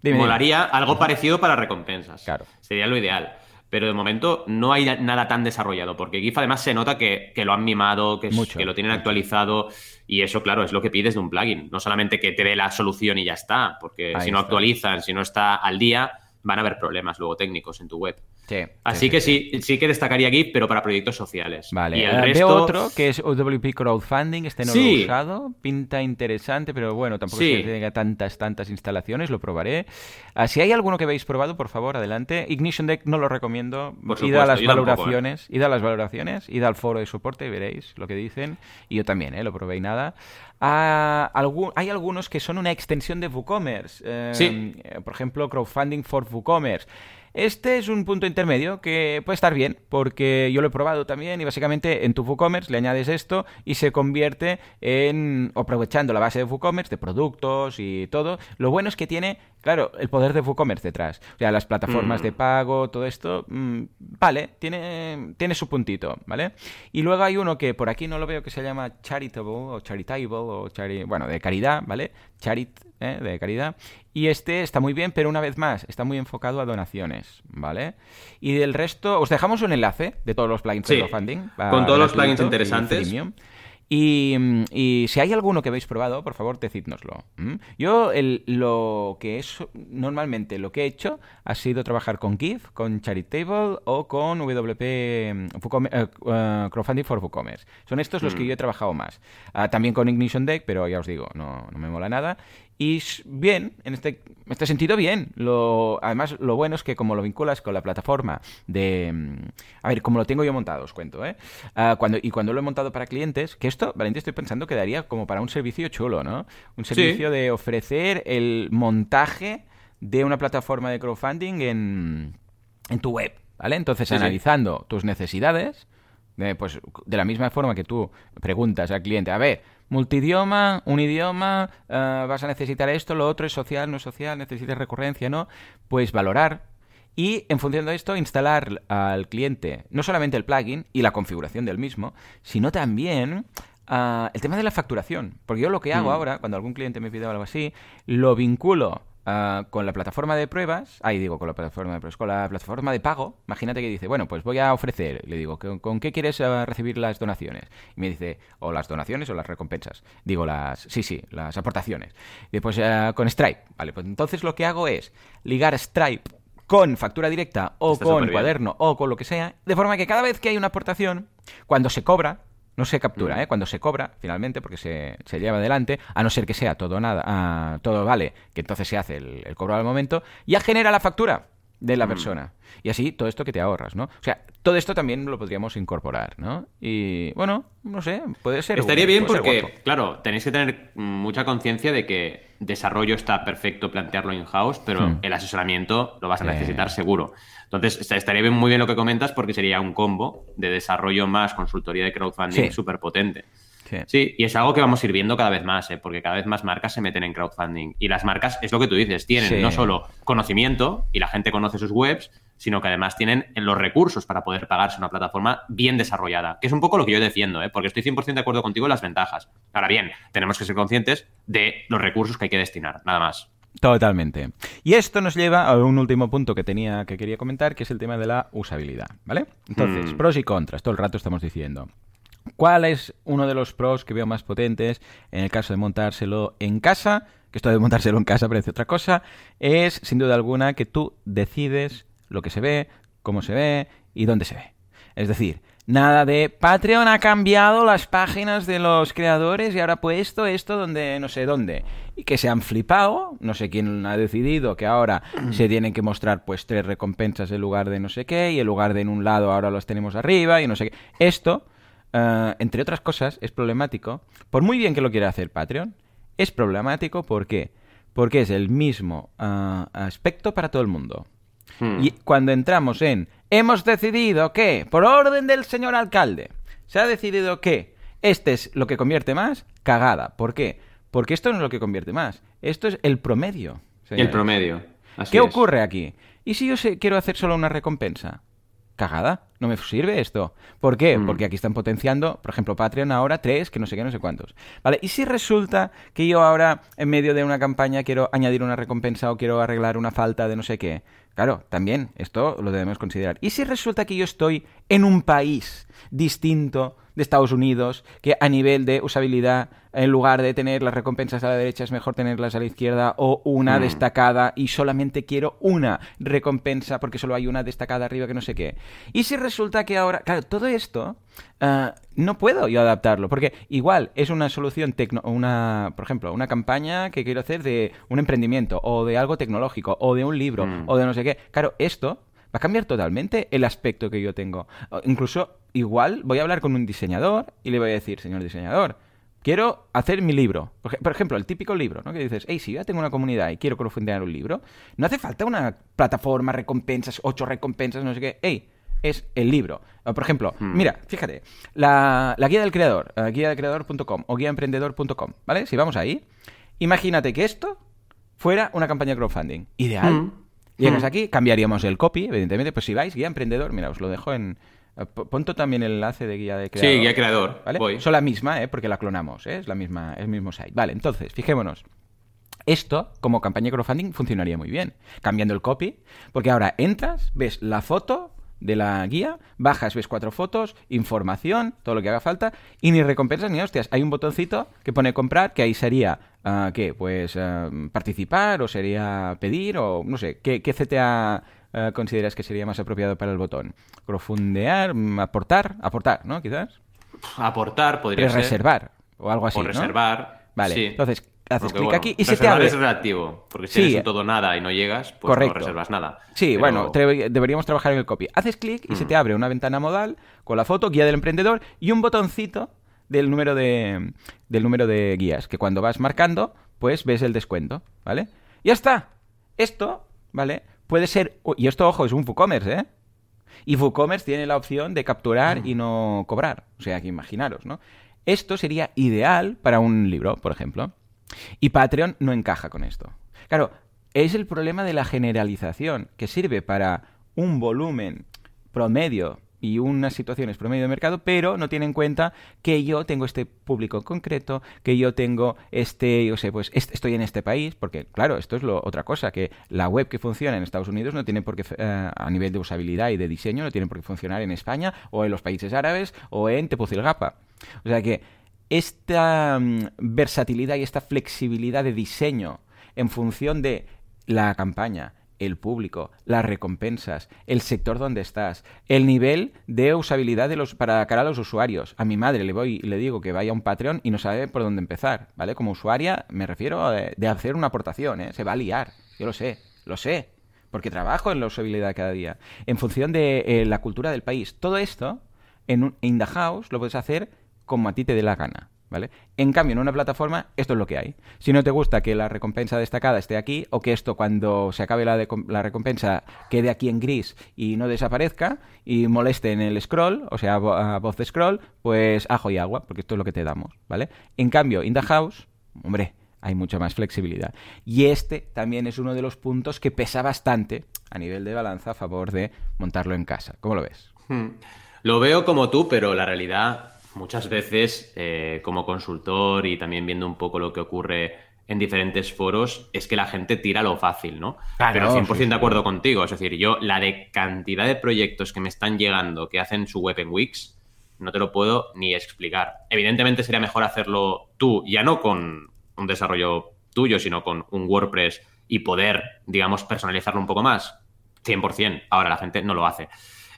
Dime, dime. Molaría algo parecido para recompensas. Claro. Sería lo ideal. Pero de momento no hay nada tan desarrollado, porque GIF además se nota que, que lo han mimado, que, Mucho, que lo tienen actualizado, y eso, claro, es lo que pides de un plugin. No solamente que te dé la solución y ya está, porque Ahí si no está. actualizan, si no está al día, van a haber problemas luego técnicos en tu web. Sí, Así sí, que sí. sí, sí que destacaría GIF, pero para proyectos sociales. Vale, Y el eh, resto... veo otro que es OWP Crowdfunding, este no lo he usado, pinta interesante, pero bueno, tampoco es que tenga tantas, tantas instalaciones, lo probaré. Ah, si hay alguno que habéis probado, por favor, adelante. Ignition Deck no lo recomiendo, Por id a supuesto, las ¿eh? valoraciones, id a las valoraciones, id al foro de soporte y veréis lo que dicen, y yo también, ¿eh? lo probé y nada. Ah, algún- hay algunos que son una extensión de WooCommerce, eh, Sí. eh, por ejemplo, Crowdfunding for WooCommerce. Este es un punto intermedio que puede estar bien, porque yo lo he probado también y básicamente en tu WooCommerce le añades esto y se convierte en, aprovechando la base de WooCommerce, de productos y todo. Lo bueno es que tiene, claro, el poder de WooCommerce detrás. O sea, las plataformas Mm. de pago, todo esto, mm, vale, tiene, tiene su puntito, ¿vale? Y luego hay uno que por aquí no lo veo que se llama Charitable o Charitable o chari- bueno, de caridad, ¿vale? Charit, ¿eh? de caridad. Y este está muy bien, pero una vez más, está muy enfocado a donaciones, ¿vale? Y del resto, os dejamos un enlace de todos los plugins Sí, de crowdfunding. con todos los plugins interesantes. Y, y si hay alguno que habéis probado, por favor, decídnoslo. Yo el- lo que es normalmente lo que he hecho ha sido trabajar con GIF, con Charitable o con WP mm, WooCom- eh, eh, Crowdfunding for WooCommerce. Son estos los que Mm. yo he trabajado más. Ah, también con Ignition Deck, pero ya os digo, no, no me mola nada. Y bien, en este, en este sentido, bien. Lo, además, lo bueno es que como lo vinculas con la plataforma de... mm, A ver, como lo tengo yo montado, os cuento, ¿eh? Ah, cuando, y cuando lo he montado para clientes, que esto, Valentín, estoy pensando que daría como para un servicio chulo, ¿no? Un Sí. servicio de ofrecer el montaje de una plataforma de crowdfunding en, en tu web, ¿vale? Entonces, Sí, sí. analizando tus necesidades, de, pues de la misma forma que tú preguntas al cliente, a ver, multidioma, un idioma, eh, vas a necesitar esto, lo otro es social, no es social, necesitas recurrencia, ¿no? Pues valorar y en función de esto instalar al cliente no solamente el plugin y la configuración del mismo, sino también ah, el tema de la facturación. Porque yo lo que hago Mm. ahora, cuando algún cliente me pide algo así, lo vinculo ah, con la plataforma de pruebas, ahí digo, con la plataforma de pruebas, con la plataforma de pago, imagínate que dice, bueno, pues voy a ofrecer, le digo, ¿con, con qué quieres ah, recibir las donaciones? Y me dice, o las donaciones o las recompensas. Digo, las, sí, sí, las aportaciones. Y después con Stripe, vale, pues entonces lo que hago es ligar Stripe con factura directa o Está con cuaderno o con lo que sea, de forma que cada vez que hay una aportación, cuando se cobra, no se captura, Mm. ¿eh? cuando se cobra, finalmente, porque se, se lleva adelante, a no ser que sea todo nada, ah, todo vale, que entonces se hace el, el cobro al momento, ya genera la factura de Mm. la persona. Y así todo esto que te ahorras, ¿no? O sea, todo esto también lo podríamos incorporar, ¿no? Y bueno, no sé, puede ser. Estaría bien porque, claro, tenéis que tener mucha conciencia de que desarrollo está perfecto plantearlo in-house, pero Hmm. el asesoramiento lo vas a Eh. necesitar seguro. Entonces, est- estaría bien, muy bien lo que comentas porque sería un combo de desarrollo más consultoría de crowdfunding Sí. súper potente. Sí. Sí, y es algo que vamos a ir viendo cada vez más, ¿eh? porque cada vez más marcas se meten en crowdfunding. Y las marcas, es lo que tú dices, tienen Sí. no solo conocimiento y la gente conoce sus webs, sino que además tienen los recursos para poder pagarse una plataforma bien desarrollada, que es un poco lo que yo defiendo, ¿eh? porque estoy 100% de acuerdo contigo en las ventajas. Ahora bien, tenemos que ser conscientes de los recursos que hay que destinar, nada más. Totalmente. Y esto nos lleva a un último punto que tenía que quería comentar, que es el tema de la usabilidad, ¿vale? Entonces, Mm. pros y contras, todo el rato estamos diciendo. ¿Cuál es uno de los pros que veo más potentes en el caso de montárselo en casa? Que esto de montárselo en casa parece otra cosa. Es, sin duda alguna, que tú decides lo que se ve, cómo se ve y dónde se ve. Es decir, nada de Patreon ha cambiado las páginas de los creadores y ahora ha puesto esto donde no sé dónde. Y que se han flipado, no sé quién ha decidido que ahora se tienen que mostrar pues tres recompensas en lugar de no sé qué y en lugar de en un lado ahora los tenemos arriba y no sé qué. Esto, eh, entre otras cosas, es problemático. Por muy bien que lo quiera hacer Patreon, es problemático ¿por qué? Porque es el mismo ah, aspecto para todo el mundo. Hmm. Y cuando entramos en hemos decidido que, por orden del señor alcalde, se ha decidido que este es lo que convierte más, cagada. ¿Por qué? Porque esto no es lo que convierte más. Esto es el promedio. el promedio. Así ¿Qué es. ocurre aquí? ¿Y si yo sé- quiero hacer solo una recompensa? Cagada, no me sirve esto. ¿Por qué? Mm. Porque aquí están potenciando, por ejemplo, Patreon ahora tres, que no sé qué, no sé cuántos. ¿Vale? ¿Y si resulta que yo ahora, en medio de una campaña, quiero añadir una recompensa o quiero arreglar una falta de no sé qué? Claro, también esto lo debemos considerar. ¿Y si resulta que yo estoy en un país distinto de Estados Unidos, que a nivel de usabilidad, en lugar de tener las recompensas a la derecha, es mejor tenerlas a la izquierda o una Mm. destacada y solamente quiero una recompensa porque solo hay una destacada arriba que no sé qué. Y si resulta que ahora, claro, todo esto ah, no puedo yo adaptarlo, porque igual es una solución tecno, una, por ejemplo, una campaña que quiero hacer de un emprendimiento o de algo tecnológico o de un libro Mm. o de no sé qué. Claro, esto va a cambiar totalmente el aspecto que yo tengo. O incluso, igual, voy a hablar con un diseñador y le voy a decir, señor diseñador, quiero hacer mi libro. Por, ej- por ejemplo, el típico libro, ¿no? Que dices, hey, si yo ya tengo una comunidad y quiero crowdfundear un libro, no hace falta una plataforma, recompensas, ocho recompensas, no sé qué. Hey, es el libro. Por ejemplo, Hmm. mira, fíjate, la, la guía del creador, eh, guía del creador.com o guiaemprendedor.com, ¿vale? Si vamos ahí, imagínate que esto fuera una campaña de crowdfunding. Ideal. Mm. Llegas Mm. aquí, cambiaríamos el copy, evidentemente. Pues si vais, guía emprendedor, mira, os lo dejo en. eh, Ponto también el enlace de guía de creador. Sí, guía creador. ¿Vale? Voy. Son la misma, ¿eh? Porque la clonamos, ¿eh? Es la misma, es el mismo site. Vale, entonces, fijémonos. Esto, como campaña de crowdfunding, funcionaría muy bien. Cambiando el copy, porque ahora entras, ves la foto de la guía, bajas, ves cuatro fotos, información, todo lo que haga falta, y ni recompensas ni hostias. Hay un botoncito que pone comprar, que ahí sería, ah, ¿qué? Pues ah, participar, o sería pedir, o no sé, ¿qué, qué CTA ah, consideras que sería más apropiado para el botón? ¿Profundear? mm, ¿Aportar? ¿Aportar, no? Quizás. Aportar podría ser. reservar o algo así, O ¿no? reservar. Vale, sí. entonces haces clic bueno, aquí y se te abre. es relativo, porque si Sí. eres un todo nada y no llegas, pues Correcto. no reservas nada. Sí, Pero- bueno, deberíamos trabajar en el copy. Haces clic y se Mm. te abre una ventana modal con la foto, guía del emprendedor y un botoncito del número de del número de guías, que cuando vas marcando, pues ves el descuento, ¿vale? Ya está. Esto, ¿vale? Puede ser y esto ojo, es un WooCommerce, ¿eh? Y WooCommerce tiene la opción de capturar y no cobrar. O sea, que imaginaros, ¿no? Esto sería ideal para un libro, por ejemplo. Y Patreon no encaja con esto. Claro, es el problema de la generalización, que sirve para un volumen promedio y unas situaciones promedio de mercado, pero no tiene en cuenta que yo tengo este público concreto, que yo tengo este, yo sé, pues est- estoy en este país, porque claro, esto es lo, otra cosa, que la web que funciona en Estados Unidos no tiene por qué, eh, a nivel de usabilidad y de diseño, no tiene por qué funcionar en España o en los países árabes o en Tepucilgapa. O sea que esta mm, versatilidad y esta flexibilidad de diseño en función de la campaña, el público, las recompensas, el sector donde estás, el nivel de usabilidad de los, para cara a los usuarios. A mi madre le voy y le digo que vaya a un Patreon y no sabe por dónde empezar, ¿vale? Como usuaria me refiero a de, hacer una aportación, ¿eh? Se va a liar, yo lo sé, lo sé, porque trabajo en la usabilidad cada día, en función de eh, la cultura del país. Todo esto, en, un, in the house, lo puedes hacer como a ti te dé la gana. ¿Vale? En cambio, en una plataforma, esto es lo que hay. Si no te gusta que la recompensa destacada esté aquí, o que esto cuando se acabe la, la recompensa quede aquí en gris y no desaparezca, y moleste en el scroll, o sea, a voz de scroll, pues ajo y agua, porque esto es lo que te damos, ¿vale? En cambio, in the house, hombre, hay mucha más flexibilidad. Y este también es uno de los puntos que pesa bastante a nivel de balanza a favor de montarlo en casa. ¿Cómo lo ves? Hmm. Lo veo como tú, pero la realidad muchas veces eh, como consultor y también viendo un poco lo que ocurre en diferentes foros, es que la gente tira lo fácil, ¿no? Pero 100% de acuerdo contigo. Es decir, yo la de cantidad de proyectos que me están llegando que hacen su web en Wix, no te lo puedo ni explicar. Evidentemente sería mejor hacerlo tú, ya no con un desarrollo tuyo, sino con un WordPress y poder, digamos, personalizarlo un poco más. 100%. Ahora la gente no lo hace.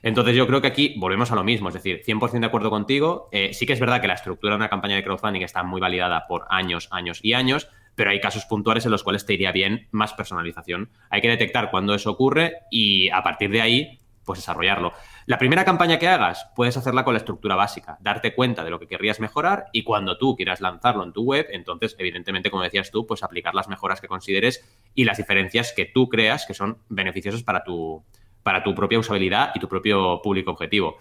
Entonces yo creo que aquí volvemos a lo mismo, es decir, 100% de acuerdo contigo. Eh, sí que es verdad que la estructura de una campaña de crowdfunding está muy validada por años, años y años, pero hay casos puntuales en los cuales te iría bien más personalización. Hay que detectar cuándo eso ocurre y a partir de ahí, pues desarrollarlo. La primera campaña que hagas, puedes hacerla con la estructura básica, darte cuenta de lo que querrías mejorar y cuando tú quieras lanzarlo en tu web, entonces, evidentemente, como decías tú, pues aplicar las mejoras que consideres y las diferencias que tú creas que son beneficiosas para tu, para tu propia usabilidad y tu propio público objetivo.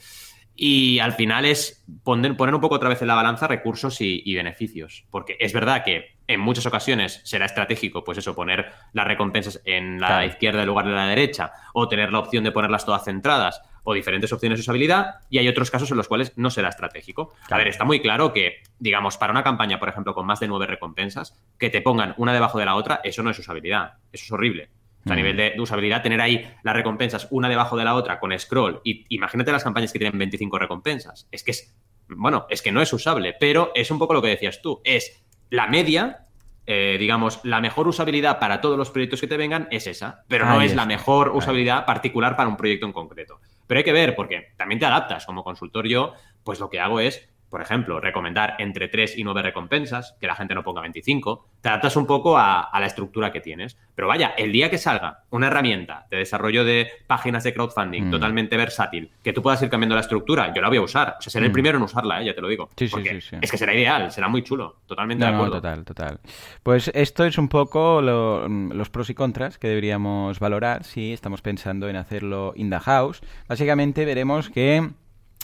Y al final es poner, poner un poco otra vez en la balanza recursos y, beneficios. Porque es verdad que en muchas ocasiones será estratégico, pues eso, poner las recompensas en la izquierda en lugar de la derecha, o tener la opción de ponerlas todas centradas, o diferentes opciones de usabilidad, y hay otros casos en los cuales no será estratégico. A ver, está muy claro que, digamos, para una campaña, por ejemplo, con más de nueve recompensas, que te pongan una debajo de la otra, eso no es usabilidad, eso es horrible a nivel de, usabilidad, tener ahí las recompensas una debajo de la otra con scroll. Y imagínate las campañas que tienen 25 recompensas. Es que es, bueno, es que no es usable, pero es un poco lo que decías tú. Es la media, eh, digamos, la mejor usabilidad para todos los proyectos que te vengan es esa, pero no es la mejor usabilidad particular para un proyecto en concreto. Pero hay que ver, porque también te adaptas. Como consultor yo, pues lo que hago es por ejemplo, recomendar entre 3 y 9 recompensas, que la gente no ponga 25, te adaptas un poco a, la estructura que tienes. Pero vaya, el día que salga una herramienta de desarrollo de páginas de crowdfunding mm. totalmente versátil, que tú puedas ir cambiando la estructura, yo la voy a usar. O sea, seré el mm. primero en usarla, ¿eh? ya te lo digo. Sí, sí, sí, Es que será ideal, será muy chulo. Totalmente de acuerdo. total, total. Pues esto es un poco los pros y contras que deberíamos valorar si estamos pensando en hacerlo in the house. Básicamente veremos que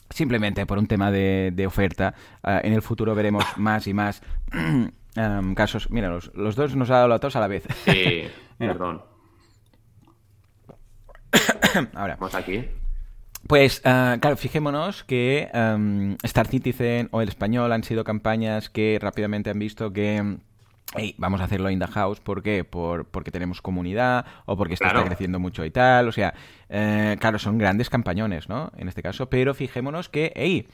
simplemente por un tema de, oferta. Ah, en el futuro veremos más y más em, casos. Mira, los, dos nos ha dado la tos a la vez. Sí, perdón. Ahora. Vamos aquí. Pues, ah, claro, fijémonos que em, Star Citizen o El Español han sido campañas que rápidamente han visto que vamos a hacerlo in the house, ¿por qué? Por, porque tenemos comunidad o porque esto está creciendo mucho y tal, o sea, eh, claro, son grandes campañones, ¿no? En este caso, pero fijémonos que, hey,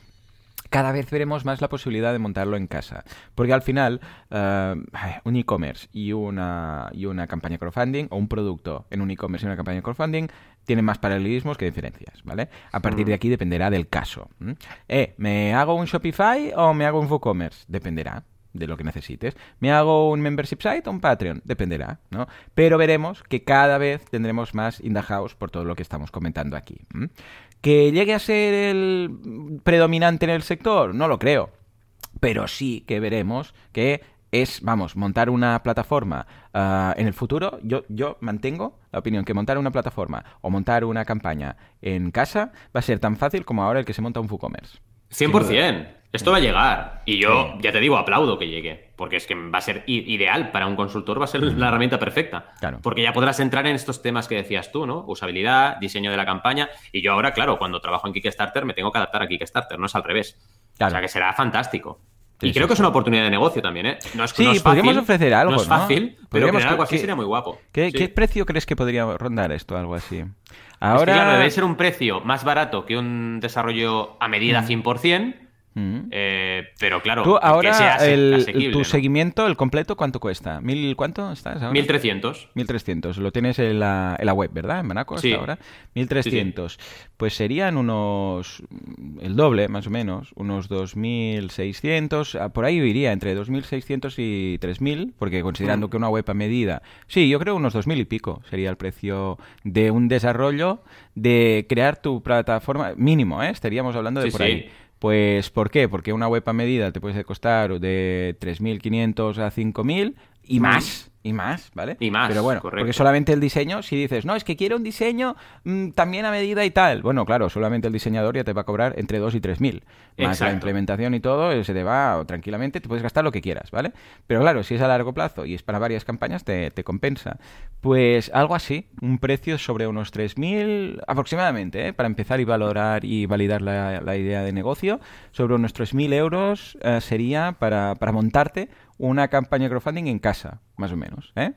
cada vez veremos más la posibilidad de montarlo en casa. Porque al final, eh, un e-commerce y una, y una campaña crowdfunding, o un producto en un e-commerce y una campaña crowdfunding, tienen más paralelismos que diferencias, ¿vale? A partir de mm. aquí dependerá del caso. Eh, ¿me hago un Shopify o me hago un WooCommerce? Dependerá de lo que necesites. ¿Me hago un membership site o un Patreon? Dependerá, ¿no? Pero veremos que cada vez tendremos más in por todo lo que estamos comentando aquí. ¿Que llegue a ser el predominante en el sector? No lo creo. Pero sí que veremos que es, vamos, montar una plataforma ah, en el futuro. Yo, yo mantengo la opinión que montar una plataforma o montar una campaña en casa va a ser tan fácil como ahora el que se monta un WooCommerce. 100%. Esto va a llegar. Y yo, ya te digo, aplaudo que llegue. Porque es que va a ser ideal para un consultor, va a ser la herramienta perfecta. Claro. Porque ya podrás entrar en estos temas que decías tú, ¿no? Usabilidad, diseño de la campaña. Y yo ahora, claro, cuando trabajo en Kickstarter, me tengo que adaptar a Kickstarter, no es al revés. O sea que será fantástico. y creo que es una oportunidad de negocio también, ¿eh? No es, sí, podríamos ofrecer algo. No es fácil, pero algo así sería muy guapo. ¿qué, precio crees que podría rondar esto, algo así? Ahora... Es que, claro, debe ser un precio más barato que un desarrollo a medida 100%, Mm. Eh, pero claro, Tú ahora el, tu seguimiento, el completo, ¿cuánto cuesta? ¿Mil cuánto estás ahora? 1300. 1300. Lo tienes en la, en la web, ¿verdad? En Manaco hasta ahora. 1300. Pues serían unos. el doble, más o menos. Unos 2600. Ah, por ahí iría entre 2600 y 3000. Porque considerando mm. que una web a medida. Sí, yo creo unos 2000 y pico sería el precio de un desarrollo de crear tu plataforma. Mínimo, ¿eh? Estaríamos hablando de por ahí. Pues, ¿por qué? Porque una web a medida te puede costar de 3.500 a 5.000 y más y más, ¿vale? Y más, Pero bueno, porque solamente el diseño, si dices, no, es que quiero un diseño mm, también a medida y tal, bueno, claro, solamente el diseñador ya te va a cobrar entre 2 y 3 mil. Más la implementación y todo, eh, se te va tranquilamente, te puedes gastar lo que quieras, ¿vale? Pero claro, si es a largo plazo y es para varias campañas, te, compensa. Pues algo así, un precio sobre unos 3.000 aproximadamente, ¿eh? para empezar y valorar y validar la, idea de negocio, sobre unos 3.000 euros eh, sería para, para montarte una campaña de crowdfunding en casa, más o menos. ¿eh?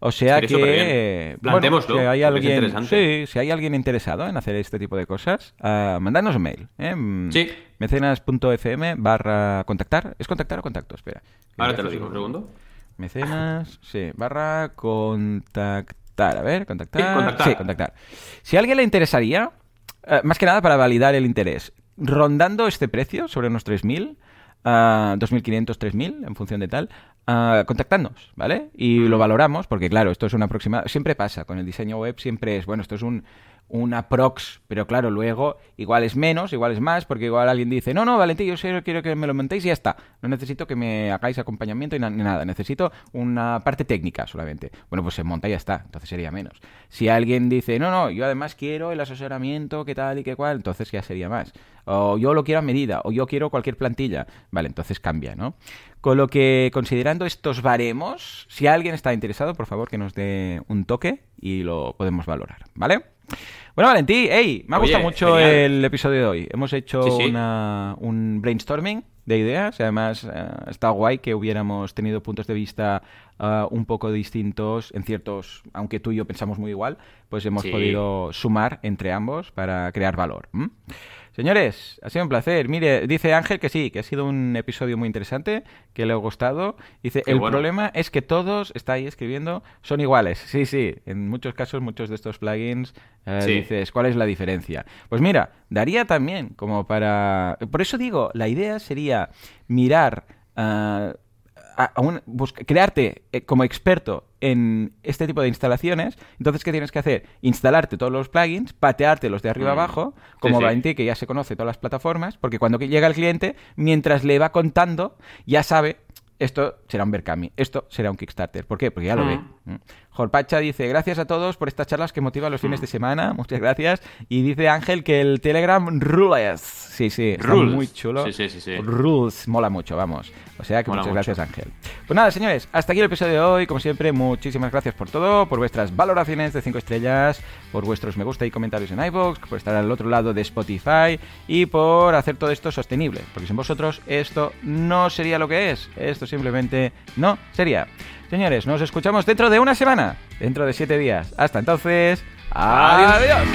O sea que, bueno, si hay alguien, sí, si hay alguien interesado en hacer este tipo de cosas, uh, mandadnos un mail. ¿eh? Mm, sí. Mecenas.fm barra contactar. ¿Es contactar o contacto? Espera. Ahora te lo digo, un segundo. Mecenas, sí, barra contactar. A ver, contactar. Sí, contactar. Si a alguien le interesaría, uh, más que nada para validar el interés, rondando este precio sobre unos 3.000 uh, 2.500, 3.000 en función de tal, uh, contactadnos, ¿vale? Y lo valoramos, porque claro, esto es una aproximada, siempre pasa, con el diseño web siempre es, bueno, esto es un, una prox, pero claro, luego igual es menos, igual es más, porque igual alguien dice, no, no, Valentín, yo solo quiero que me lo montéis y ya está. No necesito que me hagáis acompañamiento ni nada, necesito una parte técnica solamente. Bueno, pues se monta y ya está, entonces sería menos. Si alguien dice, no, no, yo además quiero el asesoramiento, qué tal y qué cual, entonces ya sería más. O yo lo quiero a medida, o yo quiero cualquier plantilla. Vale, entonces cambia, ¿no? Con lo que, considerando estos baremos, si alguien está interesado, por favor que nos dé un toque y lo podemos valorar, ¿vale? Bueno, Valentí, hey, me ha gustado mucho el episodio de hoy. Hemos hecho un brainstorming de ideas. Además, eh, está guay que hubiéramos tenido puntos de vista eh, un poco distintos en ciertos, aunque tú y yo pensamos muy igual, pues hemos podido sumar entre ambos para crear valor. Señores, ha sido un placer. Mire, dice Ángel que sí, que ha sido un episodio muy interesante, que le ha gustado. Dice, el problema es que todos, está ahí escribiendo, son iguales. Sí, sí, en muchos casos, muchos de estos plugins, eh, dices, ¿cuál es la diferencia? Pues mira, daría también como para... Por eso digo, la idea sería mirar... Uh, crearte eh, como experto en este tipo de instalaciones, entonces, ¿qué tienes que hacer? Instalarte todos los plugins, patearte los de arriba mm. abajo, como sí, que ya se conoce todas las plataformas, porque cuando llega el cliente, mientras le va contando, ya sabe esto será un Berkami, esto será un Kickstarter. ¿Por qué? Porque ya lo ve. Jorpacha dice, gracias a todos por estas charlas que motivan los fines de semana, muchas gracias. Y dice Ángel que el Telegram rules. Sí, sí, está muy chulo. Sí, sí, sí, Rules, mola mucho, vamos. O sea que muchas gracias Ángel. Pues nada, señores, hasta aquí el episodio de hoy. Como siempre, muchísimas gracias por todo, por vuestras valoraciones de 5 estrellas, por vuestros me gusta y comentarios en iVoox, por estar al otro lado de Spotify y por hacer todo esto sostenible. Porque sin vosotros esto no sería lo que es. Esto simplemente no sería. Señores, nos escuchamos dentro de una semana, dentro de siete días. Hasta entonces, adiós.